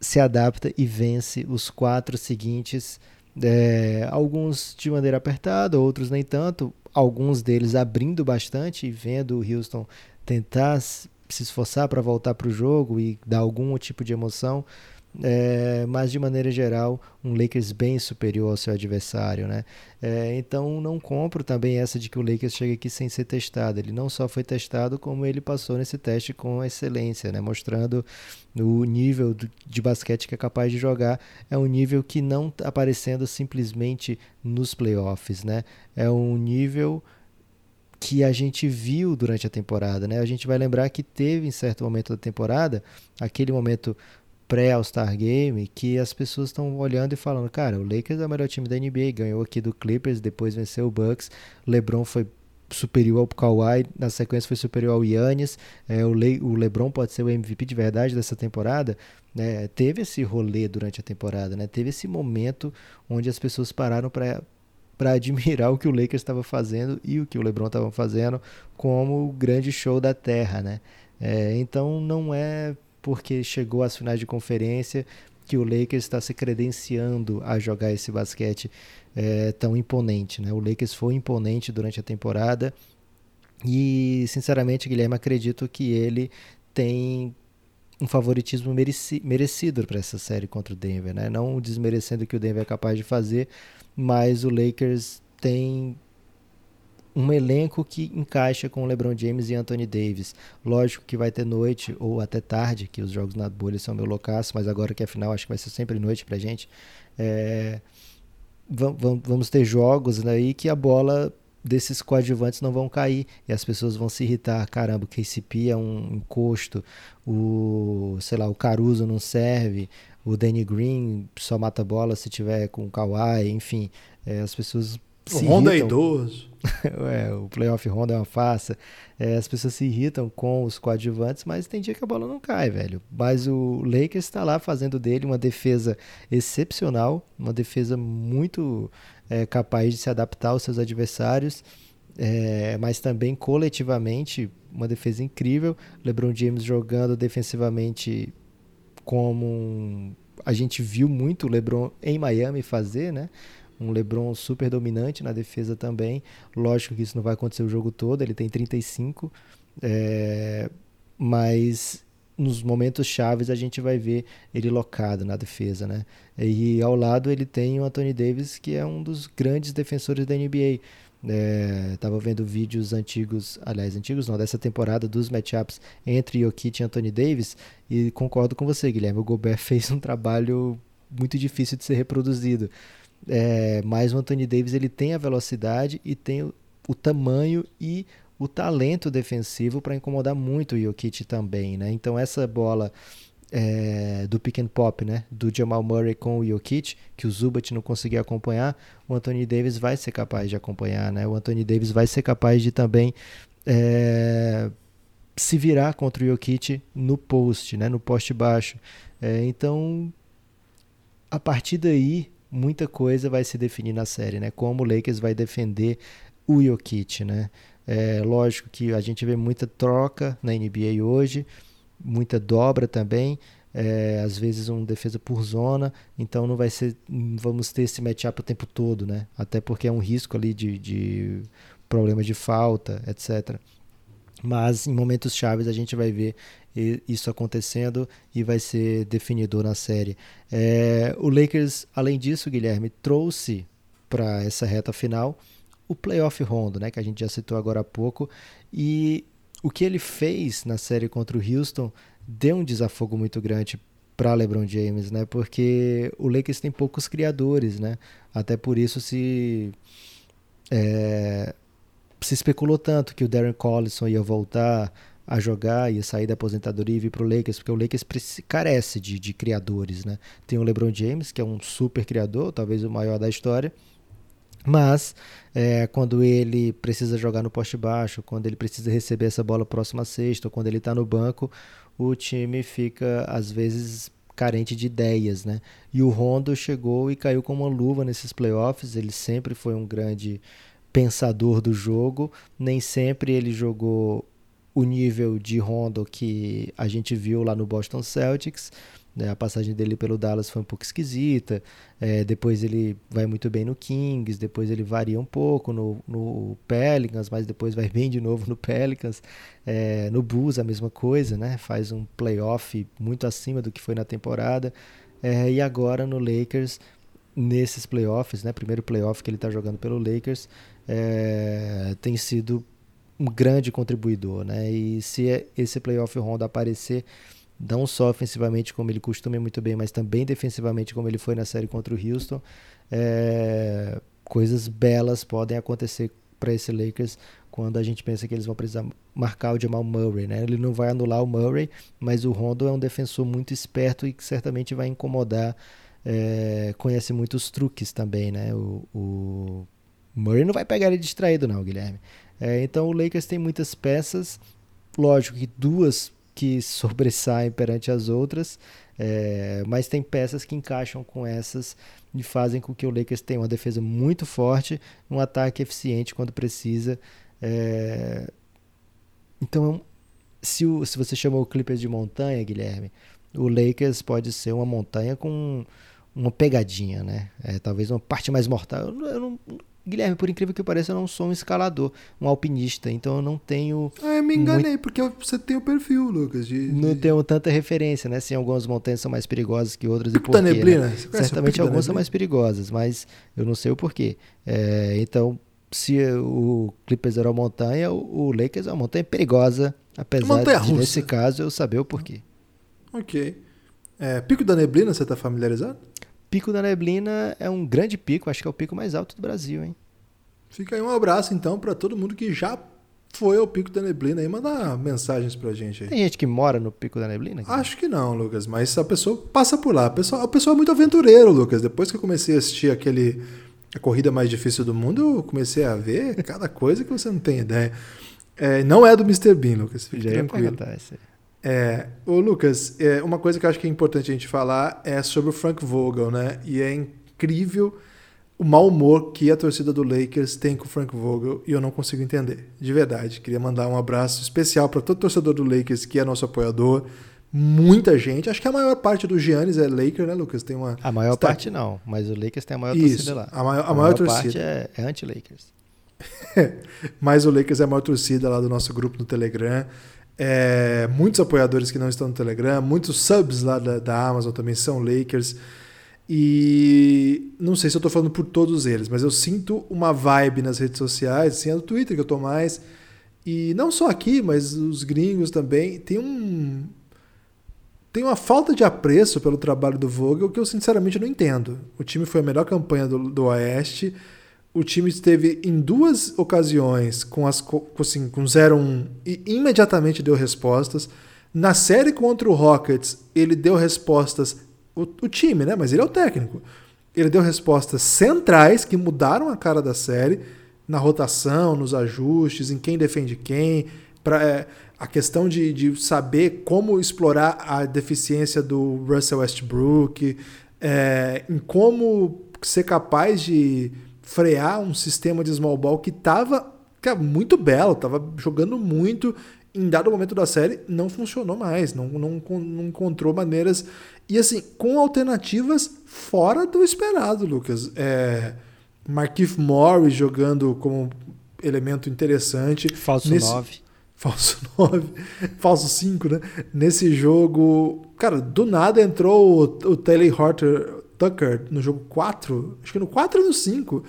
se adapta e vence os quatro seguintes é, alguns de maneira apertada, outros nem tanto. Alguns deles abrindo bastante e vendo o Houston tentar se esforçar para voltar para o jogo e dar algum tipo de emoção. É, mas de maneira geral, um Lakers bem superior ao seu adversário, né? É, então não compro também essa de que o Lakers chega aqui sem ser testado. Ele não só foi testado, como ele passou nesse teste com excelência, né? Mostrando o nível de basquete que é capaz de jogar. É um nível que não está aparecendo simplesmente nos playoffs, né? É um nível que a gente viu durante a temporada, né? A gente vai lembrar que teve em certo momento da temporada aquele momento pré-All-Star Game que as pessoas estão olhando e falando, cara, o Lakers é o melhor time da NBA, ganhou aqui do Clippers, depois venceu o Bucks, LeBron foi superior ao Kawhi, na sequência foi superior ao Yannis, é, o, Le, o LeBron pode ser o MVP de verdade dessa temporada, né? teve esse rolê durante a temporada, né? teve esse momento onde as pessoas pararam para para admirar o que o Lakers estava fazendo e o que o LeBron estava fazendo como o grande show da Terra, né? É, então não é porque chegou às finais de conferência que o Lakers está se credenciando a jogar esse basquete é, tão imponente. Né? O Lakers foi imponente durante a temporada e, sinceramente, Guilherme, acredito que ele tem um favoritismo mereci merecido para essa série contra o Denver. Né? Não desmerecendo o que o Denver é capaz de fazer, mas o Lakers tem um elenco que encaixa com LeBron James e Anthony Davis. Lógico que vai ter noite ou até tarde, que os jogos na bolha são meu loucaço, mas agora que é final, acho que vai ser sempre noite pra gente. É, vamos ter jogos aí que a bola desses coadjuvantes não vão cair e as pessoas vão se irritar. Caramba, o KCP é um encosto, o, sei lá, o Caruso não serve, o Danny Green só mata bola se tiver com o Kawhi, enfim, é, as pessoas
o Honda é idoso.
é, o playoff Honda é uma farsa. É, as pessoas se irritam com os coadjuvantes, mas tem dia que a bola não cai, velho. Mas o Lakers está lá fazendo dele uma defesa excepcional, uma defesa muito é, capaz de se adaptar aos seus adversários, é, mas também coletivamente uma defesa incrível. LeBron James jogando defensivamente como um... a gente viu muito o LeBron em Miami fazer, né? Um LeBron super dominante na defesa também. Lógico que isso não vai acontecer o jogo todo, ele tem 35, é, mas nos momentos chaves a gente vai ver ele locado na defesa, né? E ao lado ele tem o Anthony Davis, que é um dos grandes defensores da NBA. É, tava vendo vídeos antigos, aliás, antigos não, dessa temporada dos matchups entre Jokic e Anthony Davis e concordo com você, Guilherme. O Gobert fez um trabalho muito difícil de ser reproduzido. É, mas o Anthony Davis ele tem a velocidade e tem o, o tamanho e o talento defensivo para incomodar muito o Jokic também, né? Então essa bola é, do pick and pop, né, do Jamal Murray com o Jokic, que o Zubat não conseguia acompanhar, o Anthony Davis vai ser capaz de acompanhar, né? O Anthony Davis vai ser capaz de também é, se virar contra o Jokic no post, né, no poste baixo. É, então, a partir daí, muita coisa vai se definir na série, né? Como o Lakers vai defender o Jokic, né? É, lógico que a gente vê muita troca na NBA hoje, muita dobra também, é, às vezes um defesa por zona, então não vai ser, vamos ter esse matchup o tempo todo, né? Até porque é um risco ali de, de problemas de falta, etc. Mas em momentos chaves a gente vai ver isso acontecendo e vai ser definidor na série. É, o Lakers, além disso, Guilherme, trouxe para essa reta final o playoff rondo, né, que a gente já citou agora há pouco, e o que ele fez na série contra o Houston deu um desafogo muito grande para LeBron James, né? Porque o Lakers tem poucos criadores, né? Até por isso se é, se especulou tanto que o Darren Collison ia voltar, a jogar, e sair da aposentadoria e vir para o Lakers, porque o Lakers carece de, de criadores, né? Tem o LeBron James, que é um super criador, talvez o maior da história, Mas é, quando ele precisa jogar no poste baixo, quando ele precisa receber essa bola próxima à sexta, ou quando ele está no banco, o time fica às vezes carente de ideias, né? E o Rondo chegou e caiu como uma luva nesses playoffs. Ele sempre foi um grande pensador do jogo. Nem sempre ele jogou o nível de Rondo que a gente viu lá no Boston Celtics. Né? A passagem dele pelo Dallas foi um pouco esquisita. É, depois ele vai muito bem no Kings, depois ele varia um pouco no, no Pelicans, mas depois vai bem de novo no Pelicans. É, no Bulls a mesma coisa, né? faz um playoff muito acima do que foi na temporada. É, e agora no Lakers, nesses playoffs, né? primeiro playoff que ele está jogando pelo Lakers, é, tem sido um grande contribuidor. Né? E se esse playoff Ronda aparecer não só ofensivamente como ele costuma muito bem, mas também defensivamente como ele foi na série contra o Houston, é, coisas belas podem acontecer para esse Lakers quando a gente pensa que eles vão precisar marcar o Jamal Murray, né? Ele não vai anular o Murray, mas o Rondo é um defensor muito esperto e que certamente vai incomodar. É, conhece muitos truques também, né? O, o, Murray não vai pegar ele distraído, não, Guilherme. É, então o Lakers tem muitas peças, lógico que duas que sobressaem perante as outras, é, mas tem peças que encaixam com essas e fazem com que o Lakers tenha uma defesa muito forte, um ataque eficiente quando precisa. É, então, se, o, se você chamou o Clippers de montanha, Guilherme, o Lakers pode ser uma montanha com uma pegadinha, né? É, talvez uma parte mais mortal. Eu, eu não, Guilherme, por incrível que pareça, eu não sou um escalador, um alpinista, então eu não tenho.
Ah, eu me enganei, muito... porque você tem o perfil, Lucas. De,
não
de...
tenho tanta referência, né? Se algumas montanhas são mais perigosas que outras Pico e por quê, neblina? Né? Certamente algumas são mais perigosas, mas eu não sei o porquê. É, então, se o Clippers era uma montanha, o Lakers é uma montanha perigosa, apesar montanha de, nesse caso, eu saber o porquê.
Ok. É, pico da Neblina, você está familiarizado?
Pico da Neblina é um grande pico, acho que é o pico mais alto do Brasil, hein?
Fica aí um abraço então para todo mundo que já foi ao Pico da Neblina aí, mandar mensagens pra gente aí.
Tem gente que mora no Pico da Neblina?
Aqui? Acho que não, Lucas, mas a pessoa passa por lá. A pessoa, a pessoa é muito aventureiro, Lucas. Depois que eu comecei a assistir aquele a corrida mais difícil do mundo, eu comecei a ver cada coisa que você não tem ideia. É, não é do Mr. Bean, Lucas. Fique Já tranquilo. Ia. É, ô Lucas, é, uma coisa que eu acho que é importante a gente falar é sobre o Frank Vogel, né? E é incrível o mau humor que a torcida do Lakers tem com o Frank Vogel e eu não consigo entender, de verdade. Queria mandar um abraço especial para todo torcedor do Lakers que é nosso apoiador. Muita gente, acho que a maior parte do Giannis é Laker, né, Lucas? Tem uma
a maior está... parte não, mas o Lakers tem a maior Isso, torcida lá.
A maior, a, a maior, maior torcida. parte
é, é anti-Lakers.
mas o Lakers é a maior torcida lá do nosso grupo no Telegram. É, muitos apoiadores que não estão no Telegram, muitos subs lá da, da Amazon também são Lakers. E não sei se eu estou falando por todos eles, mas eu sinto uma vibe nas redes sociais, assim, é do Twitter que eu estou mais. E não só aqui, mas os gringos também. Tem um. Tem uma falta de apreço pelo trabalho do Vogel que eu sinceramente não entendo. O time foi a melhor campanha do, do Oeste o time esteve em duas ocasiões com as assim, com 0-1 e imediatamente deu respostas. Na série contra o Rockets, ele deu respostas. O, o, time, né? Mas ele é o técnico. Ele deu respostas centrais que mudaram a cara da série na rotação, nos ajustes, em quem defende quem, para é, a questão de, de saber como explorar a deficiência do Russell Westbrook, é, em como ser capaz de frear um sistema de small ball que estava muito belo, estava jogando muito. Em dado momento da série, não funcionou mais, não, não, não encontrou maneiras. E assim, com alternativas fora do esperado, Lucas. É, Morris jogando como elemento interessante.
Falso 9.
Falso 9. falso 5, né? Nesse jogo. Cara, do nada entrou o, o Taylor Horter, Tucker no jogo 4, acho que no 4 e no 5.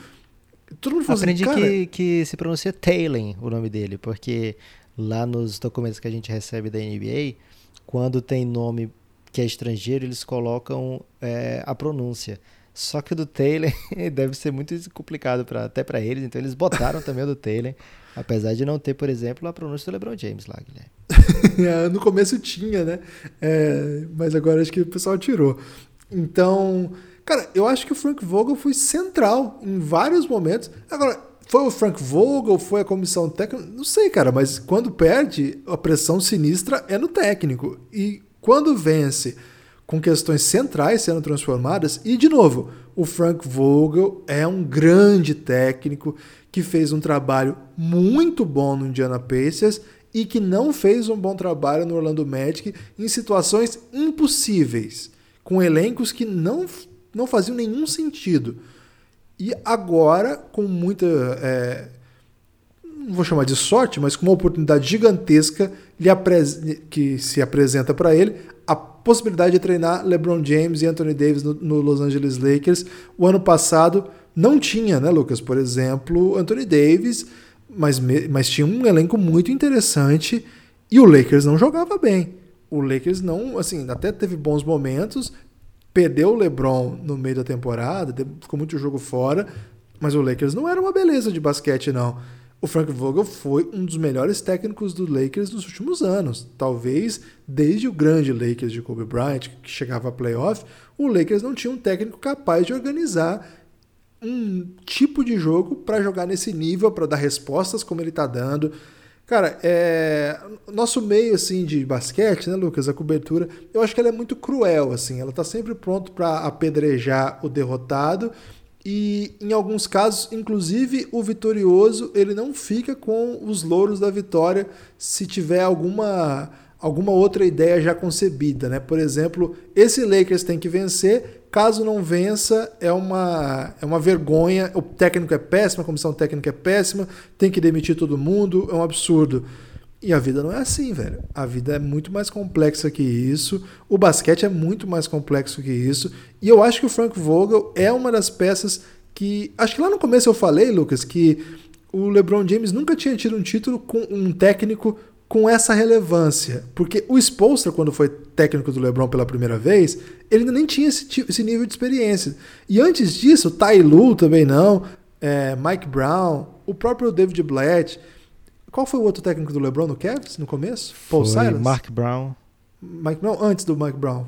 Todo mundo assim, Aprendi assim, que, que se pronuncia Taylor o nome dele, porque lá nos documentos que a gente recebe da NBA, quando tem nome que é estrangeiro, eles colocam é, a pronúncia. Só que o do Taylor deve ser muito complicado pra, até para eles, então eles botaram também o do Taylor, apesar de não ter, por exemplo, a pronúncia do LeBron James lá, Guilherme.
É, no começo tinha, né? É, mas agora acho que o pessoal tirou. Então, Cara, eu acho que o Frank Vogel foi central em vários momentos. Agora, foi o Frank Vogel, foi a comissão técnica? Não sei, cara, mas quando perde, a pressão sinistra é no técnico. E quando vence com questões centrais sendo transformadas, e de novo, o Frank Vogel é um grande técnico que fez um trabalho muito bom no Indiana Pacers e que não fez um bom trabalho no Orlando Magic em situações impossíveis, com elencos que não, não faziam nenhum sentido. E agora, com muita. É, não vou chamar de sorte, mas com uma oportunidade gigantesca que se apresenta para ele, a possibilidade de treinar LeBron James e Anthony Davis no, no, Los Angeles Lakers. O ano passado não tinha, né, Lucas? Por exemplo, Anthony Davis, mas, mas tinha um elenco muito interessante e o Lakers não jogava bem. O Lakers não, assim, até teve bons momentos, perdeu o LeBron no meio da temporada, ficou muito jogo fora, mas o Lakers não era uma beleza de basquete, não. O Frank Vogel foi um dos melhores técnicos do Lakers nos últimos anos. Talvez desde o grande Lakers de Kobe Bryant, que chegava a playoff, o Lakers não tinha um técnico capaz de organizar um tipo de jogo para jogar nesse nível, para dar respostas como ele está dando. Cara, é... nosso meio assim de basquete, né, Lucas, a cobertura, eu acho que ela é muito cruel assim. Ela está sempre pronto para apedrejar o derrotado e em alguns casos, inclusive o vitorioso, ele não fica com os louros da vitória se tiver alguma alguma outra ideia já concebida, né? Por exemplo, esse Lakers tem que vencer, caso não vença, é uma é uma vergonha, o técnico é péssimo, a comissão técnica é péssima, tem que demitir todo mundo, é um absurdo. E a vida não é assim, velho. A vida é muito mais complexa que isso. O basquete é muito mais complexo que isso. E eu acho que o Frank Vogel é uma das peças que. Acho que lá no começo eu falei, Lucas, que o LeBron James nunca tinha tido um título com um técnico com essa relevância. Porque o Spolstra, quando foi técnico do LeBron pela primeira vez, ele ainda nem tinha esse, esse nível de experiência. E antes disso, Ty Lue também não, é, Mike Brown, o próprio David Blatt. Qual foi o outro técnico do LeBron no Cavs no começo?
Paul foi Silas? Mark Brown.
Mike Brown antes do Mike Brown.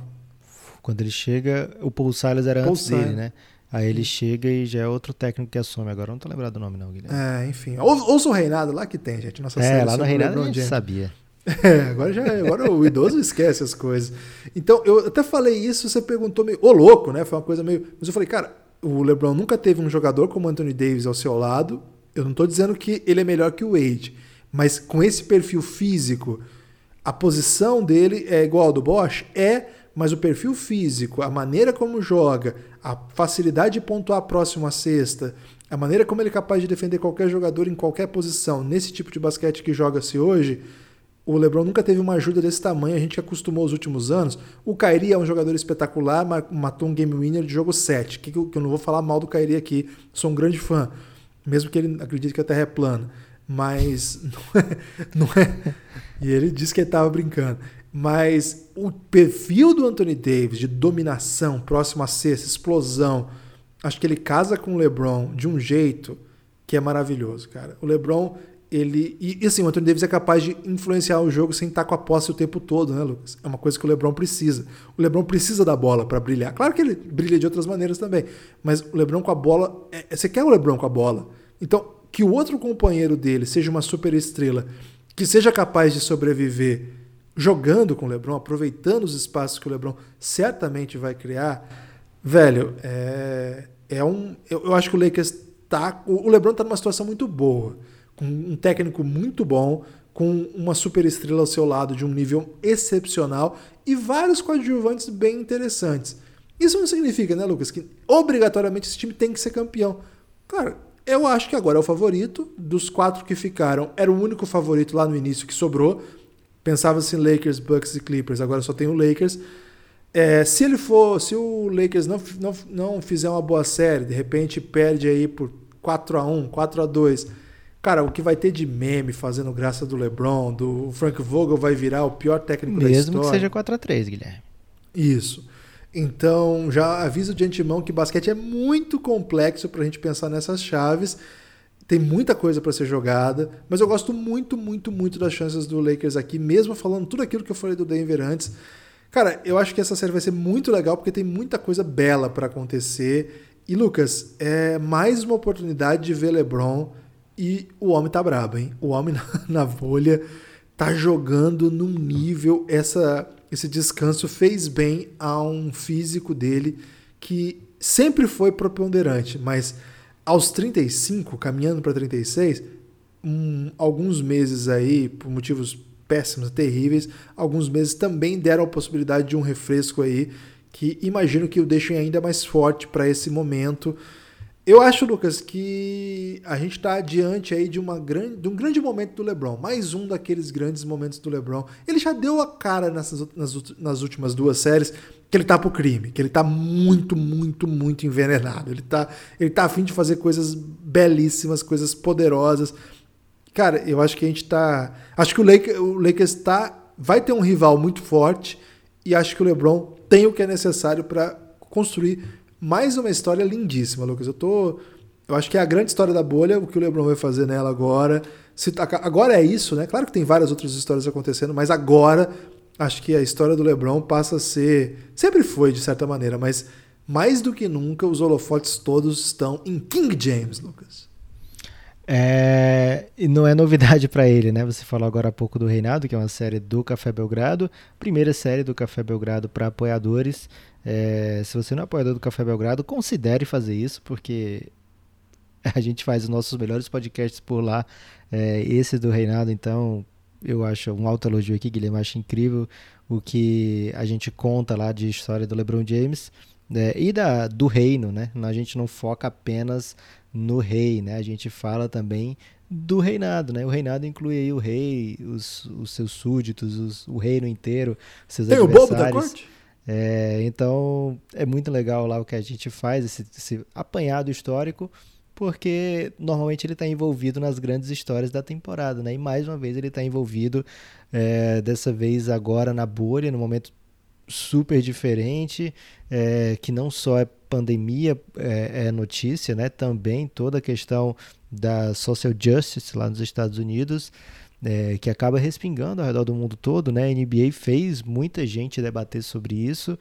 Quando ele chega, o Paul Silas era Paul antes Silas. dele, né? Aí ele chega e já é outro técnico que assume. Agora eu não tô lembrado do nome, não, Guilherme.
É, enfim. Ouça o Reinado lá que tem, gente. Nossa
é, lá no Reinado a gente sabia.
É, agora já agora o idoso esquece as coisas. Então, eu até falei isso, você perguntou meio, ô louco, né? Foi uma coisa meio. Mas eu falei, cara, o LeBron nunca teve um jogador como Anthony Davis ao seu lado. Eu não tô dizendo que ele é melhor que o Wade. Mas com esse perfil físico, a posição dele é igual ao do Bosch? É, mas o perfil físico, a maneira como joga, a facilidade de pontuar próximo à cesta, a maneira como ele é capaz de defender qualquer jogador em qualquer posição, nesse tipo de basquete que joga-se hoje, o LeBron nunca teve uma ajuda desse tamanho, a gente acostumou os últimos anos. O Kyrie é um jogador espetacular, matou um game winner de jogo 7, que eu não vou falar mal do Kyrie aqui, sou um grande fã, mesmo que ele acredite que a Terra é plana mas não é, não é. E ele disse que estava brincando. Mas o perfil do Anthony Davis de dominação, próximo a cesta, explosão, acho que ele casa com o LeBron de um jeito que é maravilhoso, cara. O LeBron, ele. E, assim, o Anthony Davis é capaz de influenciar o jogo sem estar com a posse o tempo todo, né, Lucas? É uma coisa que o LeBron precisa. O LeBron precisa da bola para brilhar. Claro que ele brilha de outras maneiras também, mas o LeBron com a bola. É, você quer o LeBron com a bola. Então, que o outro companheiro dele seja uma super estrela que seja capaz de sobreviver jogando com o LeBron, aproveitando os espaços que o LeBron certamente vai criar, velho, é, é um. Eu, eu acho que o Lakers tá. O LeBron tá numa situação muito boa, com um técnico muito bom, com uma super estrela ao seu lado de um nível excepcional e vários coadjuvantes bem interessantes. Isso não significa, né, Lucas, que obrigatoriamente esse time tem que ser campeão. Cara, eu acho que agora é o favorito. Dos quatro que ficaram, era o único favorito lá no início que sobrou. Pensava-se em Lakers, Bucks e Clippers, agora só tem o Lakers. É, se ele for, se o Lakers não, não, não fizer uma boa série, de repente perde aí por 4 a 1 4 a 2 Cara, o que vai ter de meme fazendo graça do LeBron, do Frank Vogel vai virar o pior técnico
Mesmo
da história.
Mesmo que seja 4 a 3 Guilherme.
Isso. Então, já aviso de antemão que basquete é muito complexo para a gente pensar nessas chaves. Tem muita coisa para ser jogada, mas eu gosto muito, muito, muito das chances do Lakers aqui, mesmo falando tudo aquilo que eu falei do Denver antes. Cara, eu acho que essa série vai ser muito legal porque tem muita coisa bela para acontecer. E Lucas, é mais uma oportunidade de ver LeBron e o homem tá brabo, hein? O homem na, bolha tá jogando num nível essa esse descanso fez bem a um físico dele que sempre foi preponderante, mas aos 35, caminhando para 36, um, alguns meses aí, por motivos péssimos, terríveis, alguns meses também deram a possibilidade de um refresco aí, que imagino que o deixem ainda mais forte para esse momento. Eu acho, Lucas, que a gente está diante aí de, uma grande, de um grande momento do LeBron. Mais um daqueles grandes momentos do LeBron. Ele já deu a cara nessas, nas, nas últimas duas séries que ele tá pro crime, que ele tá muito, muito, muito envenenado. Ele tá, ele tá afim de fazer coisas belíssimas, coisas poderosas. Cara, eu acho que a gente tá. Acho que o Lakers, o Lakers tá, vai ter um rival muito forte e acho que o LeBron tem o que é necessário para construir mais uma história lindíssima, Lucas. Eu tô. Eu acho que é a grande história da bolha, o que o LeBron vai fazer nela agora. Se, agora é isso, né? Claro que tem várias outras histórias acontecendo, mas agora acho que a história do LeBron passa a ser. Sempre foi, de certa maneira, mas mais do que nunca os holofotes todos estão em King James, Lucas.
É, e não é novidade para ele, né? Você falou agora há pouco do Reinado, que é uma série do Café Belgrado, primeira série do Café Belgrado para apoiadores. É, se você não é apoiador do Café Belgrado, considere fazer isso, porque a gente faz os nossos melhores podcasts por lá. É, esse do Reinado, então, eu acho um alto elogio aqui, Guilherme. Acho incrível o que a gente conta lá de história do LeBron James é, e da, do reino, né? A gente não foca apenas no rei, né? A gente fala também do reinado, né? O reinado inclui aí o rei, os, os seus súditos, os, o reino inteiro, seus
Tem adversários. o bobo da corte?
É, então é muito legal lá o que a gente faz, esse, esse apanhado histórico, porque normalmente ele está envolvido nas grandes histórias da temporada, né? E mais uma vez ele está envolvido, é, dessa vez agora na bolha, no momento super diferente, é, que não só é pandemia, é, é, notícia, né? Também toda a questão da social justice lá nos Estados Unidos é, que acaba respingando ao redor do mundo todo, né? A NBA fez muita gente debater sobre isso,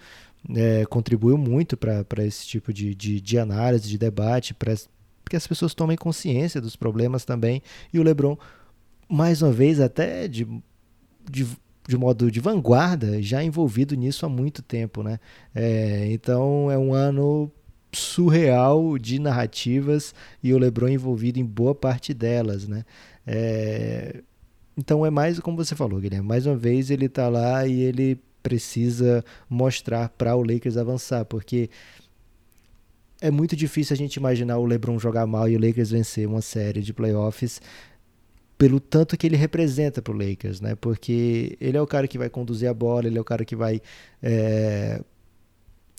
é, contribuiu muito para esse tipo de, de, de, análise, de debate, para que as pessoas tomem consciência dos problemas também. E o LeBron, mais uma vez, até de, de, de modo de vanguarda, já envolvido nisso há muito tempo, né? É, então é um ano surreal de narrativas e o LeBron envolvido em boa parte delas, né? É, então é mais como você falou, Guilherme. Mais uma vez ele está lá e ele precisa mostrar para o Lakers avançar, porque é muito difícil a gente imaginar o LeBron jogar mal e o Lakers vencer uma série de playoffs pelo tanto que ele representa para o Lakers, né? Porque ele é o cara que vai conduzir a bola, ele é o cara que vai é,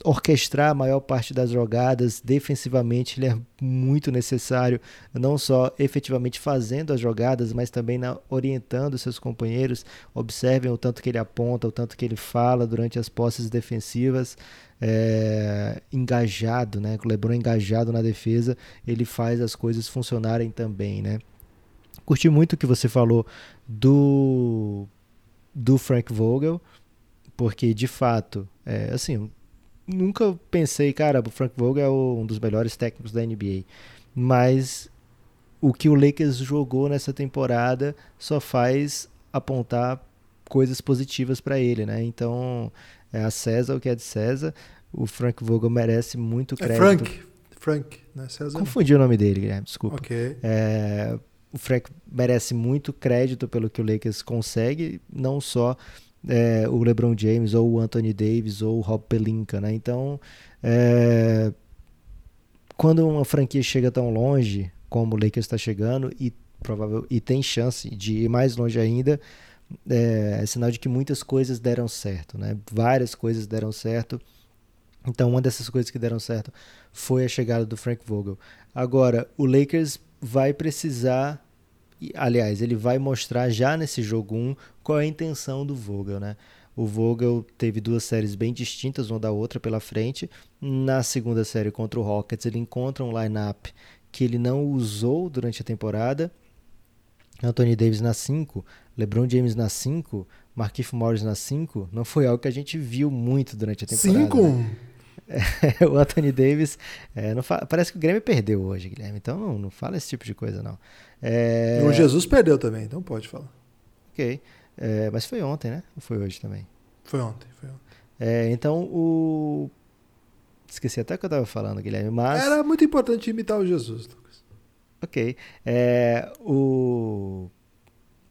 orquestrar a maior parte das jogadas. Defensivamente, ele é muito necessário, não só efetivamente fazendo as jogadas, mas também na, orientando seus companheiros. Observem o tanto que ele aponta, o tanto que ele fala durante as posses defensivas. É, engajado, né? O LeBron engajado na defesa, ele faz as coisas funcionarem também, né? Curti muito o que você falou do do Frank Vogel, porque de fato, é, assim, nunca pensei, cara, o Frank Vogel é um dos melhores técnicos da NBA. Mas o que o Lakers jogou nessa temporada só faz apontar coisas positivas para ele, né? Então, é a César o que é de César. O Frank Vogel merece muito é crédito.
É Frank, Frank, né? César.
Confundi o nome dele, Guilherme, desculpa.
Ok.
É, o Frank merece muito crédito pelo que o Lakers consegue, não só é, o LeBron James ou o Anthony Davis ou o Rob Pelinka, né? Então, é, quando uma franquia chega tão longe como o Lakers está chegando e provável e tem chance de ir mais longe ainda, é, é sinal de que muitas coisas deram certo, né? Várias coisas deram certo. Então, uma dessas coisas que deram certo foi a chegada do Frank Vogel. Agora, o Lakers vai precisar aliás, ele vai mostrar já nesse jogo 1 qual é a intenção do Vogel, né? O Vogel teve duas séries bem distintas uma da outra pela frente. Na segunda série contra o Rockets, ele encontra um lineup que ele não usou durante a temporada. Anthony Davis na 5, LeBron James na 5, Markif Morris na 5, não foi algo que a gente viu muito durante a temporada.
5?
Né? É, o Anthony Davis, é, parece que o Grêmio perdeu hoje, Guilherme, então não, não fala esse tipo de coisa não.
É... O Jesus perdeu também, então pode falar.
Ok, é, mas foi ontem, né? Ou foi hoje também?
Foi ontem, foi ontem.
É, então o... Esqueci até o que eu estava falando, Guilherme, mas...
Era muito importante imitar o Jesus, Lucas.
Ok, é, o...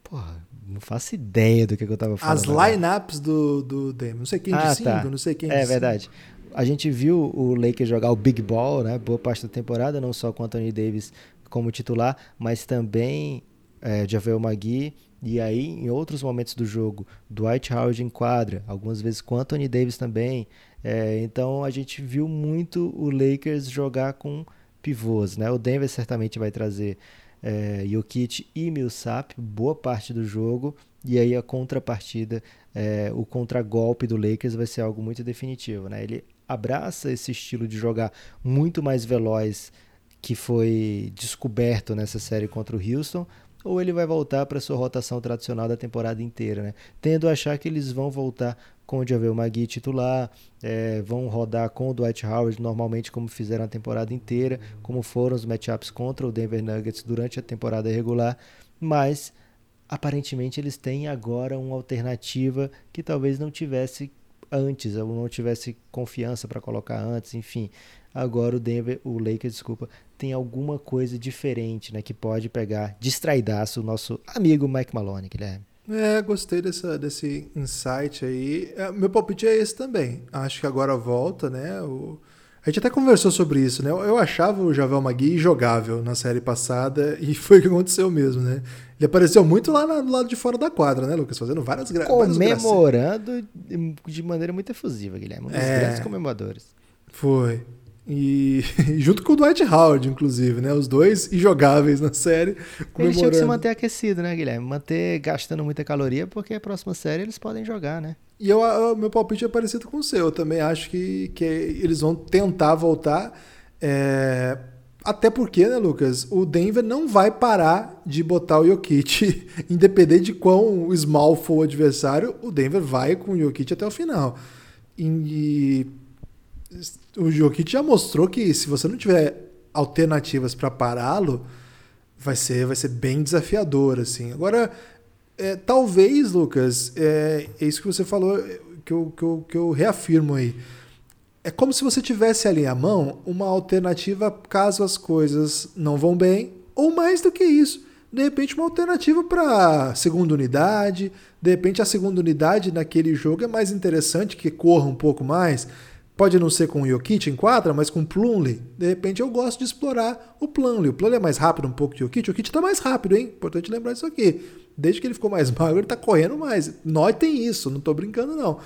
Porra, não faço ideia do que, eu tava falando.
As lineups do, do Dame. Não sei quem ah, de 5, tá. não sei quem
É
de
verdade. A gente viu o Lakers jogar o Big Ball, né? Boa parte da temporada, não só com Anthony Davis como titular, mas também é, Javel Magui. E aí, em outros momentos do jogo, Dwight Howard em quadra, algumas vezes com Anthony Davis também. É, então a gente viu muito o Lakers jogar com pivôs, né? O Denver certamente vai trazer é, e Millsap boa parte do jogo e aí a contrapartida, é, o contragolpe do Lakers vai ser algo muito definitivo, né? Ele abraça esse estilo de jogar muito mais veloz que foi descoberto nessa série contra o Houston, ou ele vai voltar para sua rotação tradicional da temporada inteira, né? Tendo a achar que eles vão voltar com o Javel Magui titular, é, vão rodar com o Dwight Howard normalmente como fizeram a temporada inteira, como foram os matchups contra o Denver Nuggets durante a temporada regular, mas aparentemente eles têm agora uma alternativa que talvez não tivesse antes, ou não tivesse confiança para colocar antes, enfim. Agora o Denver, o Lakers, desculpa, tem alguma coisa diferente, né, que pode pegar distraidaço o nosso amigo Mike Maloney, Guilherme.
É, gostei dessa, desse insight aí. É, meu palpite é esse também. Acho que agora volta, né? O... A gente até conversou sobre isso, né? Eu achava o Javel Magui jogável na série passada e foi o que aconteceu mesmo, né? Ele apareceu muito lá no lado de fora da quadra, né, Lucas? Fazendo várias gra
Comemorando de maneira muito efusiva, Guilherme. Um dos é, grandes comemoradores.
Foi. E, junto com o Dwight Howard, inclusive, né? Os dois injogáveis na série.
Eles tinham que se manter aquecido, né, Guilherme? Manter gastando muita caloria, porque a próxima série eles podem jogar, né?
E eu, eu meu palpite é parecido com o seu. Eu também acho que, que eles vão tentar voltar. É... Até porque, né, Lucas? O Denver não vai parar de botar o Jokic, independente de quão small for o adversário, o Denver vai com o Jokic até o final. E o Jokic já mostrou que se você não tiver alternativas para pará-lo, vai ser, vai ser bem desafiador, assim. Agora, é, talvez, Lucas, é, é, isso que você falou, que eu, que, eu, que eu reafirmo aí. É como se você tivesse ali à mão uma alternativa caso as coisas não vão bem, ou mais do que isso. De repente, uma alternativa para segunda unidade. De repente, a segunda unidade naquele jogo é mais interessante, que corra um pouco mais. Pode não ser com o Jokic em quadra, mas com o Plumlee. De repente eu gosto de explorar o Plumlee. O Plumlee é mais rápido um pouco que o Jokic. O Jokic está mais rápido, hein? Importante lembrar isso aqui. Desde que ele ficou mais magro, ele está correndo mais. Nós tem isso, não estou brincando não.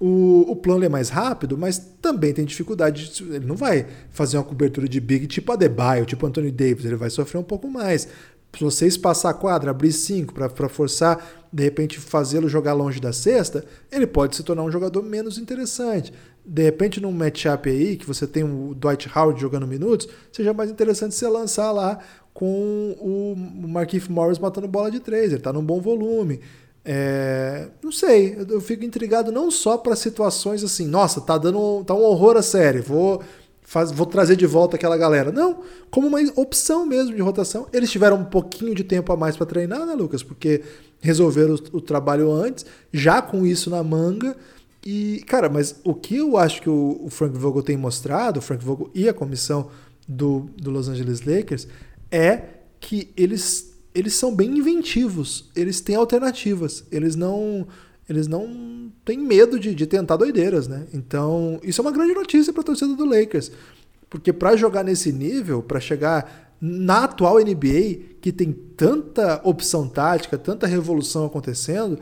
O, o Plumlee é mais rápido, mas também tem dificuldade. De, ele não vai fazer uma cobertura de big tipo Adebayo, tipo Anthony Davis. Ele vai sofrer um pouco mais. Se você espaçar a quadra, abrir cinco para forçar, de repente fazê-lo jogar longe da cesta, ele pode se tornar um jogador menos interessante de repente num matchup aí, que você tem o Dwight Howard jogando minutos, seja mais interessante você lançar lá com o Markif Morris matando bola de três, ele tá num bom volume. É, não sei, eu fico intrigado não só para situações assim, nossa, tá dando tá um horror a série, vou faz, vou trazer de volta aquela galera. Não, como uma opção mesmo de rotação. Eles tiveram um pouquinho de tempo a mais para treinar, né, Lucas? Porque resolveram o, o trabalho antes, já com isso na manga. E, cara, mas o que eu acho que o, o Frank Vogel tem mostrado, o Frank Vogel e a comissão do, do Los Angeles Lakers, é que eles, eles são bem inventivos, eles têm alternativas, eles não eles não têm medo de, de tentar doideiras, né? Então, isso é uma grande notícia para a torcida do Lakers, porque para jogar nesse nível, para chegar na atual NBA, que tem tanta opção tática, tanta revolução acontecendo,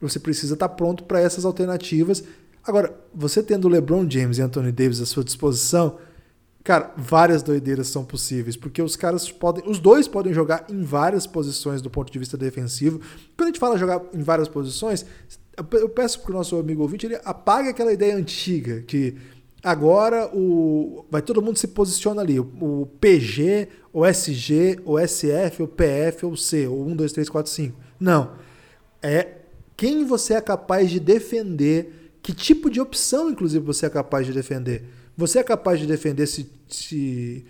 você precisa estar pronto para essas alternativas. Agora, você tendo LeBron James e Anthony Davis à sua disposição, cara, várias doideiras são possíveis, porque os caras podem, os dois podem jogar em várias posições do ponto de vista defensivo. Quando a gente fala jogar em várias posições, eu peço para o nosso amigo ouvinte ele apague aquela ideia antiga que Agora o vai todo mundo se posiciona ali, o, PG, o SG, o SF, o PF ou C, ou 1 2 3 4 5. Não. É quem você é capaz de defender, que tipo de opção inclusive você é capaz de defender. Você é capaz de defender se, se,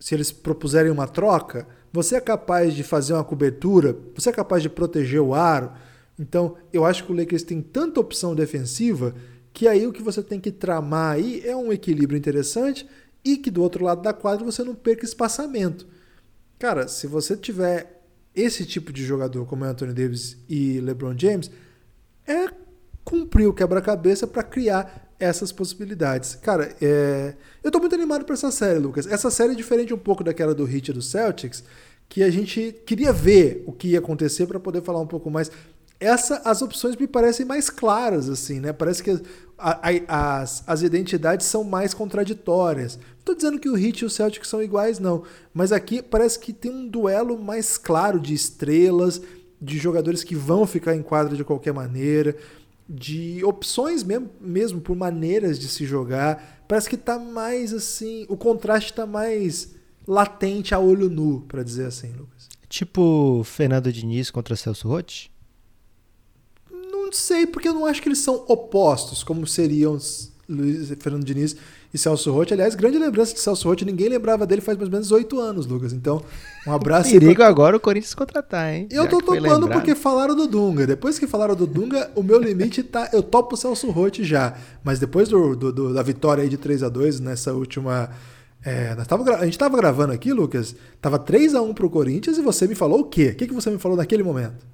se eles propuserem uma troca? Você é capaz de fazer uma cobertura? Você é capaz de proteger o aro? Então, eu acho que o Lakers tem tanta opção defensiva que aí o que você tem que tramar aí é um equilíbrio interessante e que do outro lado da quadra você não perca espaçamento. Cara, se você tiver esse tipo de jogador como é Anthony Davis e LeBron James, é cumprir o quebra-cabeça para criar essas possibilidades. Cara, é... eu tô muito animado para essa série, Lucas. Essa série é diferente um pouco daquela do e do Celtics, que a gente queria ver o que ia acontecer para poder falar um pouco mais essa as opções me parecem mais claras assim, né? Parece que a, a, as, as identidades são mais contraditórias. Não estou dizendo que o Heat e o Celtic são iguais não, mas aqui parece que tem um duelo mais claro de estrelas, de jogadores que vão ficar em quadra de qualquer maneira, de opções mesmo, mesmo por maneiras de se jogar. Parece que está mais assim, o contraste está mais latente a olho nu, para dizer assim, Lucas.
Tipo Fernando Diniz contra Celso Rotti?
sei, porque eu não acho que eles são opostos, como seriam Luiz Fernando Diniz e Celso Rotti. Aliás, grande lembrança de Celso Rotti, ninguém lembrava dele faz mais ou menos oito anos, Lucas. Então, um abraço.
Perigo pra... agora o Corinthians contratar, hein?
Eu Já tô topando porque falaram do Dunga. Depois que falaram do Dunga, o meu limite tá. Eu topo o Celso Rotti já. Mas depois do, do, do, da vitória aí de 3 a 2 nessa última. É, nós tava, a gente tava gravando aqui, Lucas. Tava 3 a 1 pro Corinthians e você me falou o quê? O que, que você me falou naquele momento?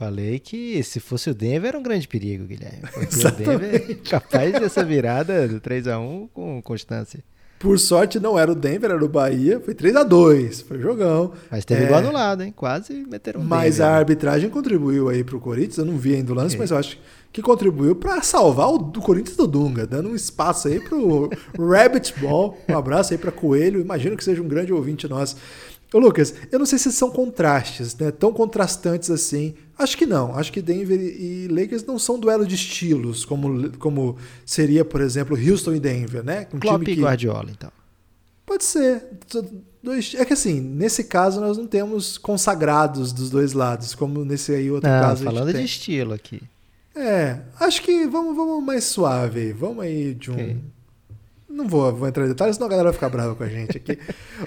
Falei que se fosse o Denver era um grande perigo, Guilherme. Porque o Denver é capaz dessa virada do 3x1 com constância.
Por sorte não era o Denver, era o Bahia. Foi 3 a 2 foi jogão.
Mas teve é... gol anulado, hein? Quase meteram um
Mas Denver, a arbitragem contribuiu aí pro Corinthians. Eu não vi ainda o lance, é. mas eu acho que contribuiu para salvar o do Corinthians do Dunga, dando um espaço aí pro Rabbit Ball. Um abraço aí para Coelho. Imagino que seja um grande ouvinte nosso. Ô Lucas, eu não sei se são contrastes, né? Tão contrastantes assim. Acho que não. Acho que Denver e Lakers não são duelo de estilos, como, como seria, por exemplo, Houston e Denver, né?
Um Klopp time que... e Guardiola, então.
Pode ser. É que assim, nesse caso nós não temos consagrados dos dois lados, como nesse aí outro não, caso.
Falando de estilo aqui.
É, acho que vamos, vamos mais suave aí. Vamos aí de um. Okay. Não vou, vou entrar em detalhes, senão a galera vai ficar brava com a gente aqui.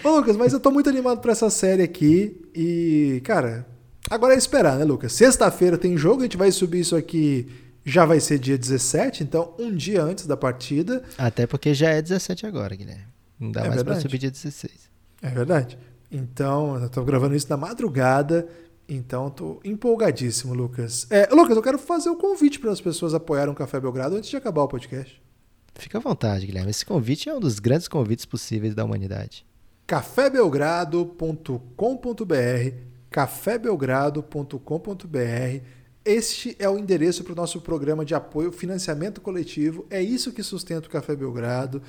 Ô, Lucas, mas eu tô muito animado pra essa série aqui. E, cara, agora é esperar, né, Lucas? Sexta-feira tem jogo, a gente vai subir isso aqui. Já vai ser dia 17, então um dia antes da partida.
Até porque já é 17 agora, Guilherme. Não dá é mais verdade. pra subir dia 16.
É verdade. Então, eu tô gravando isso na madrugada. Então, tô empolgadíssimo, Lucas. É, Lucas, eu quero fazer o um convite para as pessoas apoiarem o Café Belgrado antes de acabar o podcast.
Fica à vontade, Guilherme. Esse convite é um dos grandes convites possíveis da humanidade.
cafébelgrado.com.br cafébelgrado.com.br Este é o endereço para o nosso programa de apoio financiamento coletivo. É isso que sustenta o Café Belgrado.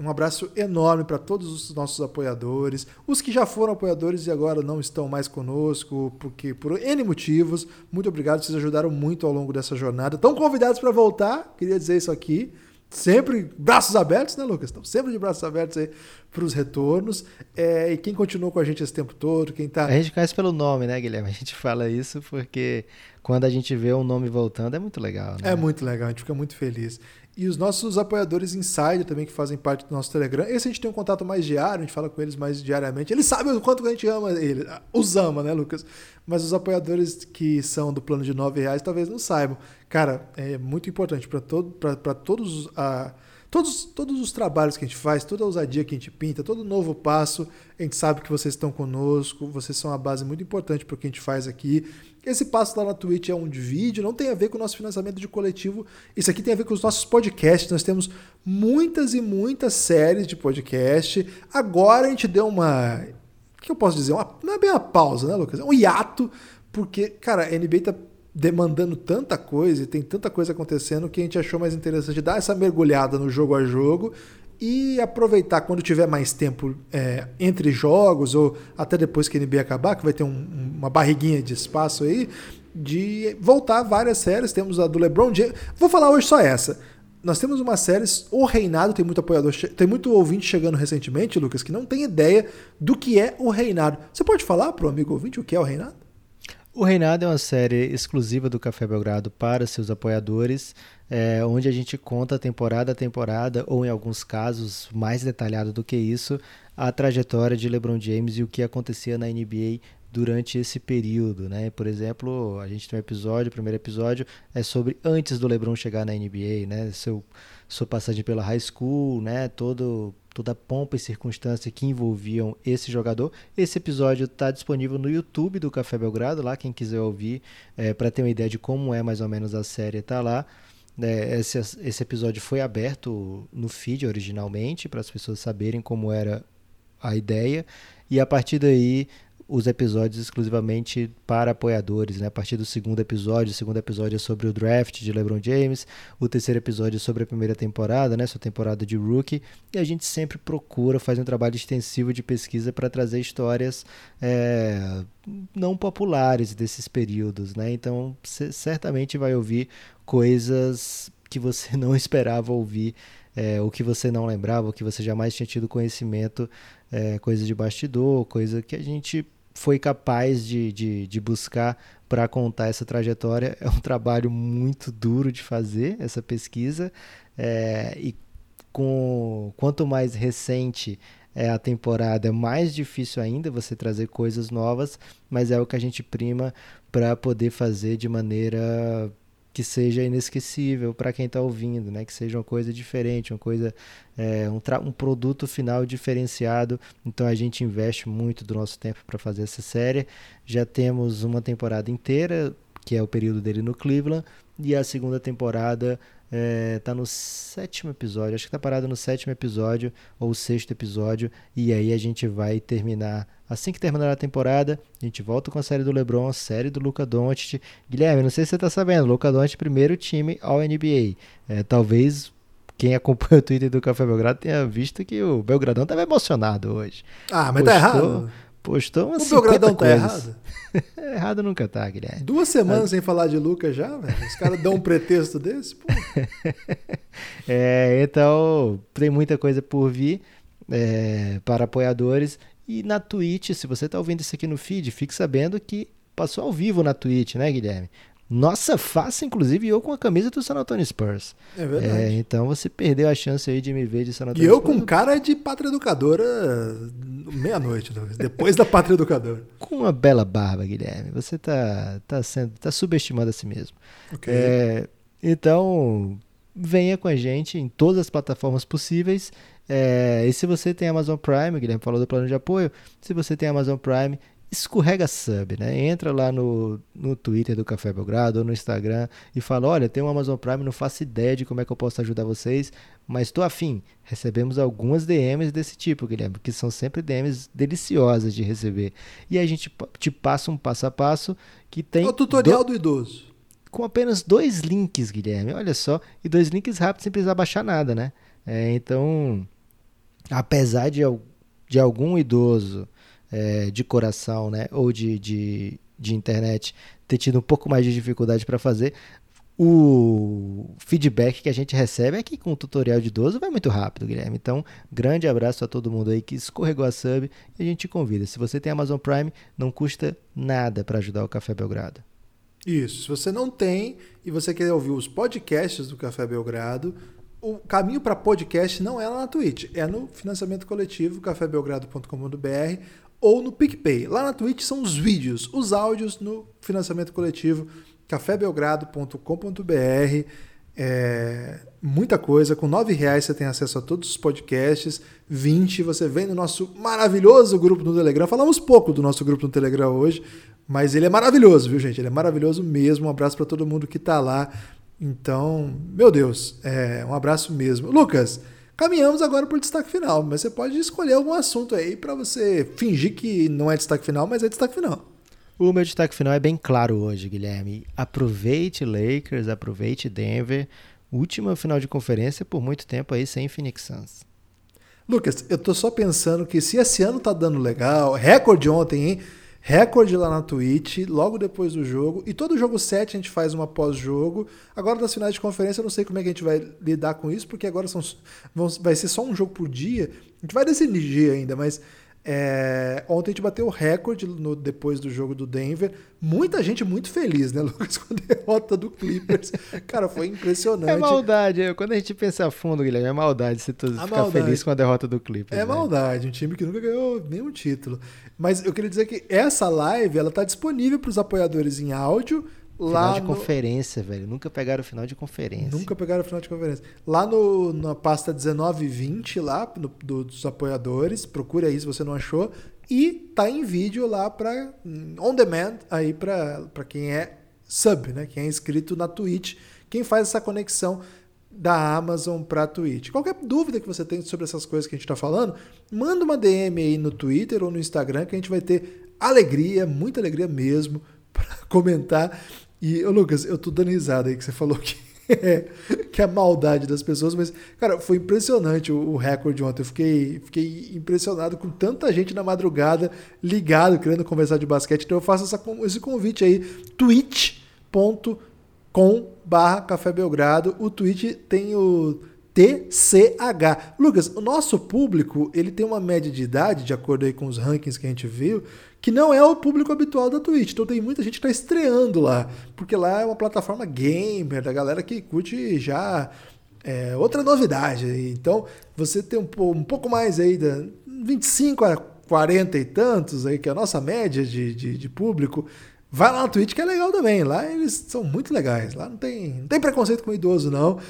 Um abraço enorme para todos os nossos apoiadores, os que já foram apoiadores e agora não estão mais conosco, porque por N motivos. Muito obrigado, vocês ajudaram muito ao longo dessa jornada. Estão convidados para voltar, queria dizer isso aqui sempre braços abertos, né, Lucas? Estamos sempre de braços abertos aí para os retornos. É, e quem continuou com a gente esse tempo todo, quem tá.
A gente conhece pelo nome, né, Guilherme? A gente fala isso porque quando a gente vê um nome voltando é muito legal. Né?
É muito legal, a gente fica muito feliz. E os nossos apoiadores insider também, que fazem parte do nosso Telegram. Esse a gente tem um contato mais diário, a gente fala com eles mais diariamente. Eles sabem o quanto a gente ama eles. Os ama, né, Lucas? Mas os apoiadores que são do plano de nove reais talvez não saibam. Cara, é muito importante para todo, todos a. Todos, todos os trabalhos que a gente faz, toda a ousadia que a gente pinta, todo novo passo, a gente sabe que vocês estão conosco, vocês são uma base muito importante para o que a gente faz aqui. Esse passo lá na Twitch é um de vídeo, não tem a ver com o nosso financiamento de coletivo. Isso aqui tem a ver com os nossos podcasts. Nós temos muitas e muitas séries de podcast. Agora a gente deu uma. O que eu posso dizer? Uma... Não é bem uma pausa, né, Lucas? É um hiato, porque, cara, a NBA tá demandando tanta coisa e tem tanta coisa acontecendo que a gente achou mais interessante dar essa mergulhada no jogo a jogo e aproveitar quando tiver mais tempo é, entre jogos ou até depois que a NBA acabar, que vai ter um, uma barriguinha de espaço aí, de voltar várias séries. Temos a do LeBron James. Vou falar hoje só essa. nós temos uma série, O Reinado, tem muito apoiador, tem muito ouvinte chegando recentemente, Lucas, que não tem ideia do que é O Reinado. Você pode falar para o amigo ouvinte o que é O Reinado?
O Reinado é uma série exclusiva do Café Belgrado para seus apoiadores, é, onde a gente conta temporada a temporada, ou em alguns casos mais detalhado do que isso, a trajetória de LeBron James e o que acontecia na NBA durante esse período, né? Por exemplo, a gente tem um episódio, o primeiro episódio é sobre antes do LeBron chegar na NBA, né? Seu sua passagem pela high school, né? Todo toda a pompa e circunstância que envolviam esse jogador. Esse episódio está disponível no YouTube do Café Belgrado, lá quem quiser ouvir, é, para ter uma ideia de como é mais ou menos a série, está lá. É, esse, esse episódio foi aberto no feed originalmente, para as pessoas saberem como era a ideia, e a partir daí os episódios exclusivamente para apoiadores, né? A partir do segundo episódio, o segundo episódio é sobre o draft de LeBron James, o terceiro episódio é sobre a primeira temporada, né? Sua temporada de rookie, e a gente sempre procura fazer um trabalho extensivo de pesquisa para trazer histórias é, não populares desses períodos, né? Então, você certamente vai ouvir coisas que você não esperava ouvir é, o que você não lembrava, o que você jamais tinha tido conhecimento, é, coisa de bastidor, coisa que a gente foi capaz de, de, de buscar para contar essa trajetória. É um trabalho muito duro de fazer, essa pesquisa, é, e com quanto mais recente é a temporada, é mais difícil ainda você trazer coisas novas, mas é o que a gente prima para poder fazer de maneira que seja inesquecível para quem está ouvindo, né? Que seja uma coisa diferente, uma coisa, é, um, um produto final diferenciado. Então a gente investe muito do nosso tempo para fazer essa série. Já temos uma temporada inteira, que é o período dele no Cleveland, e a segunda temporada é, tá no sétimo episódio, acho que tá parado no sétimo episódio ou sexto episódio, e aí a gente vai terminar. Assim que terminar a temporada, a gente volta com a série do LeBron, a série do Luca Doncic. Guilherme, não sei se você tá sabendo, Luca Doncic primeiro time ao NBA. É, talvez quem acompanha o Twitter do Café Belgrado tenha visto que o Belgradão tava emocionado hoje.
Ah, mas tá Postou, tá errado.
Postou umas
O Belgradão tá errado.
errado nunca tá, Guilherme.
Duas semanas sem falar de Lucas já, velho. Os caras dão um pretexto desse, pô.
é, então, tem muita coisa por vir é, para apoiadores. E na Twitch, se você está ouvindo isso aqui no feed, fique sabendo que passou ao vivo na Twitch, né, Guilherme? Nossa face, inclusive, eu com a camisa do San Antonio Spurs.
É verdade. É,
então você perdeu a chance aí de me ver de San Antonio
E eu
Spurs.
com cara de pátria educadora meia-noite, depois da pátria educadora.
Com uma bela barba, Guilherme. Você tá, tá, sendo, tá subestimando a si mesmo.
Okay.
É, então, venha com a gente em todas as plataformas possíveis. É, e se você tem Amazon Prime, Guilherme falou do plano de apoio, se você tem Amazon Prime, escorrega sub, né? Entra lá no, no Twitter do Café Belgrado ou no Instagram e fala: olha, tem um Amazon Prime, não faço ideia de como é que eu posso ajudar vocês, mas estou afim. Recebemos algumas DMs desse tipo, Guilherme, que são sempre DMs deliciosas de receber. E a gente te passa um passo a passo que tem. É
o tutorial do, do idoso.
Com apenas dois links, Guilherme, olha só. E dois links rápidos sem precisar baixar nada, né? É, então, apesar de, de algum idoso é, de coração, né, ou de, de, de internet ter tido um pouco mais de dificuldade para fazer, o feedback que a gente recebe é que com o tutorial de 12 vai muito rápido, Guilherme. Então, grande abraço a todo mundo aí que escorregou a sub e a gente te convida. Se você tem Amazon Prime, não custa nada para ajudar o Café Belgrado.
Isso. Se você não tem e você quer ouvir os podcasts do Café Belgrado, o caminho para podcast não é lá na Twitch, é no financiamento coletivo cafébelgrado.com.br ou no PicPay. Lá na Twitch são os vídeos, os áudios no financiamento coletivo cafébelgrado.com.br. É, muita coisa. Com R$ reais você tem acesso a todos os podcasts. 20 você vem no nosso maravilhoso grupo no Telegram. Falamos pouco do nosso grupo no Telegram hoje, mas ele é maravilhoso, viu, gente? Ele é maravilhoso mesmo. Um abraço para todo mundo que está lá. Então, meu Deus, é, um abraço mesmo. Lucas, Caminhamos agora para o destaque final, mas você pode escolher algum assunto aí para você fingir que não é destaque final, mas é destaque final.
O meu destaque final é bem claro hoje, Guilherme. Aproveite Lakers, aproveite Denver. Última final de conferência por muito tempo aí sem Phoenix Suns.
Lucas, eu tô só pensando que se esse ano tá dando legal, recorde ontem, hein? Recorde lá na Twitch, logo depois do jogo. E todo jogo 7 a gente faz uma pós-jogo. Agora, nas finais de conferência, eu não sei como é que a gente vai lidar com isso, porque agora são, vão, vai ser só um jogo por dia. A gente vai decidir ainda, mas é, ontem a gente bateu o recorde no, depois do jogo do Denver. Muita gente muito feliz, né, Lucas, com a derrota do Clippers. Cara, foi impressionante. É
maldade. Quando a gente pensa a fundo, Guilherme, é maldade você ficar maldade. feliz com a derrota do Clippers.
É né? maldade. Um time que nunca ganhou nenhum título. Mas eu queria dizer que essa live ela está disponível para os apoiadores em áudio
Lá final de no... conferência, velho. Nunca pegaram o final de conferência.
Nunca pegaram o final de conferência. Lá no, na pasta 19 e 20, lá no, do, dos apoiadores, procure aí se você não achou. E tá em vídeo lá para on demand aí para quem é sub, né? Quem é inscrito na Twitch, quem faz essa conexão da Amazon para Twitch. Qualquer dúvida que você tem sobre essas coisas que a gente está falando, manda uma DM aí no Twitter ou no Instagram que a gente vai ter alegria, muita alegria mesmo para comentar e, ô Lucas, eu tô dando risada aí que você falou que é, que é a maldade das pessoas, mas, cara, foi impressionante o, o recorde ontem. Eu fiquei, fiquei impressionado com tanta gente na madrugada ligado, querendo conversar de basquete. Então eu faço essa, esse convite aí, twitch.com barra Café Belgrado. O Twitch tem o TCH. Lucas, o nosso público, ele tem uma média de idade, de acordo aí com os rankings que a gente viu, que não é o público habitual da Twitch. Então tem muita gente que está estreando lá, porque lá é uma plataforma gamer, da galera que curte já é, outra novidade. Então você tem um, um pouco mais aí, da 25 a 40 e tantos, aí, que é a nossa média de, de, de público. Vai lá na Twitch que é legal também. Lá eles são muito legais. Lá não tem, não tem preconceito com idoso, não.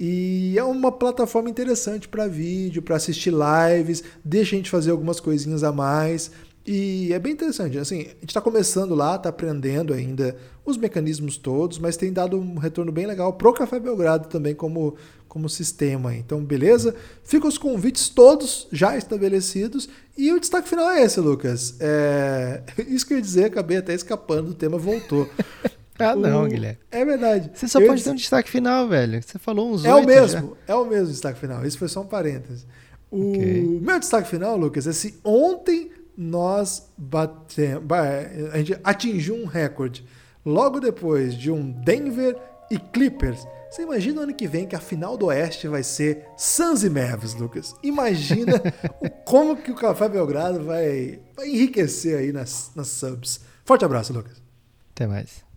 E é uma plataforma interessante para vídeo, para assistir lives, deixa a gente fazer algumas coisinhas a mais. E é bem interessante, assim, a gente está começando lá, está aprendendo ainda os mecanismos todos, mas tem dado um retorno bem legal pro Café Belgrado também como, como sistema. Então, beleza? Ficam os convites todos já estabelecidos. E o destaque final é esse, Lucas. É... Isso que eu ia dizer, acabei até escapando do tema, voltou.
ah, não, o... Guilherme.
É verdade.
Você só eu pode ter um destaque final, velho. Você falou uns
É o mesmo, já. é o mesmo destaque final. Isso foi só um parênteses. O okay. meu destaque final, Lucas, é se ontem nós batemos, a gente atingiu um recorde. Logo depois de um Denver e Clippers. Você imagina o ano que vem que a final do Oeste vai ser Suns e Mavs, Lucas? Imagina o, como que o Café Belgrado vai, vai enriquecer aí nas, nas subs. Forte abraço, Lucas.
Até mais.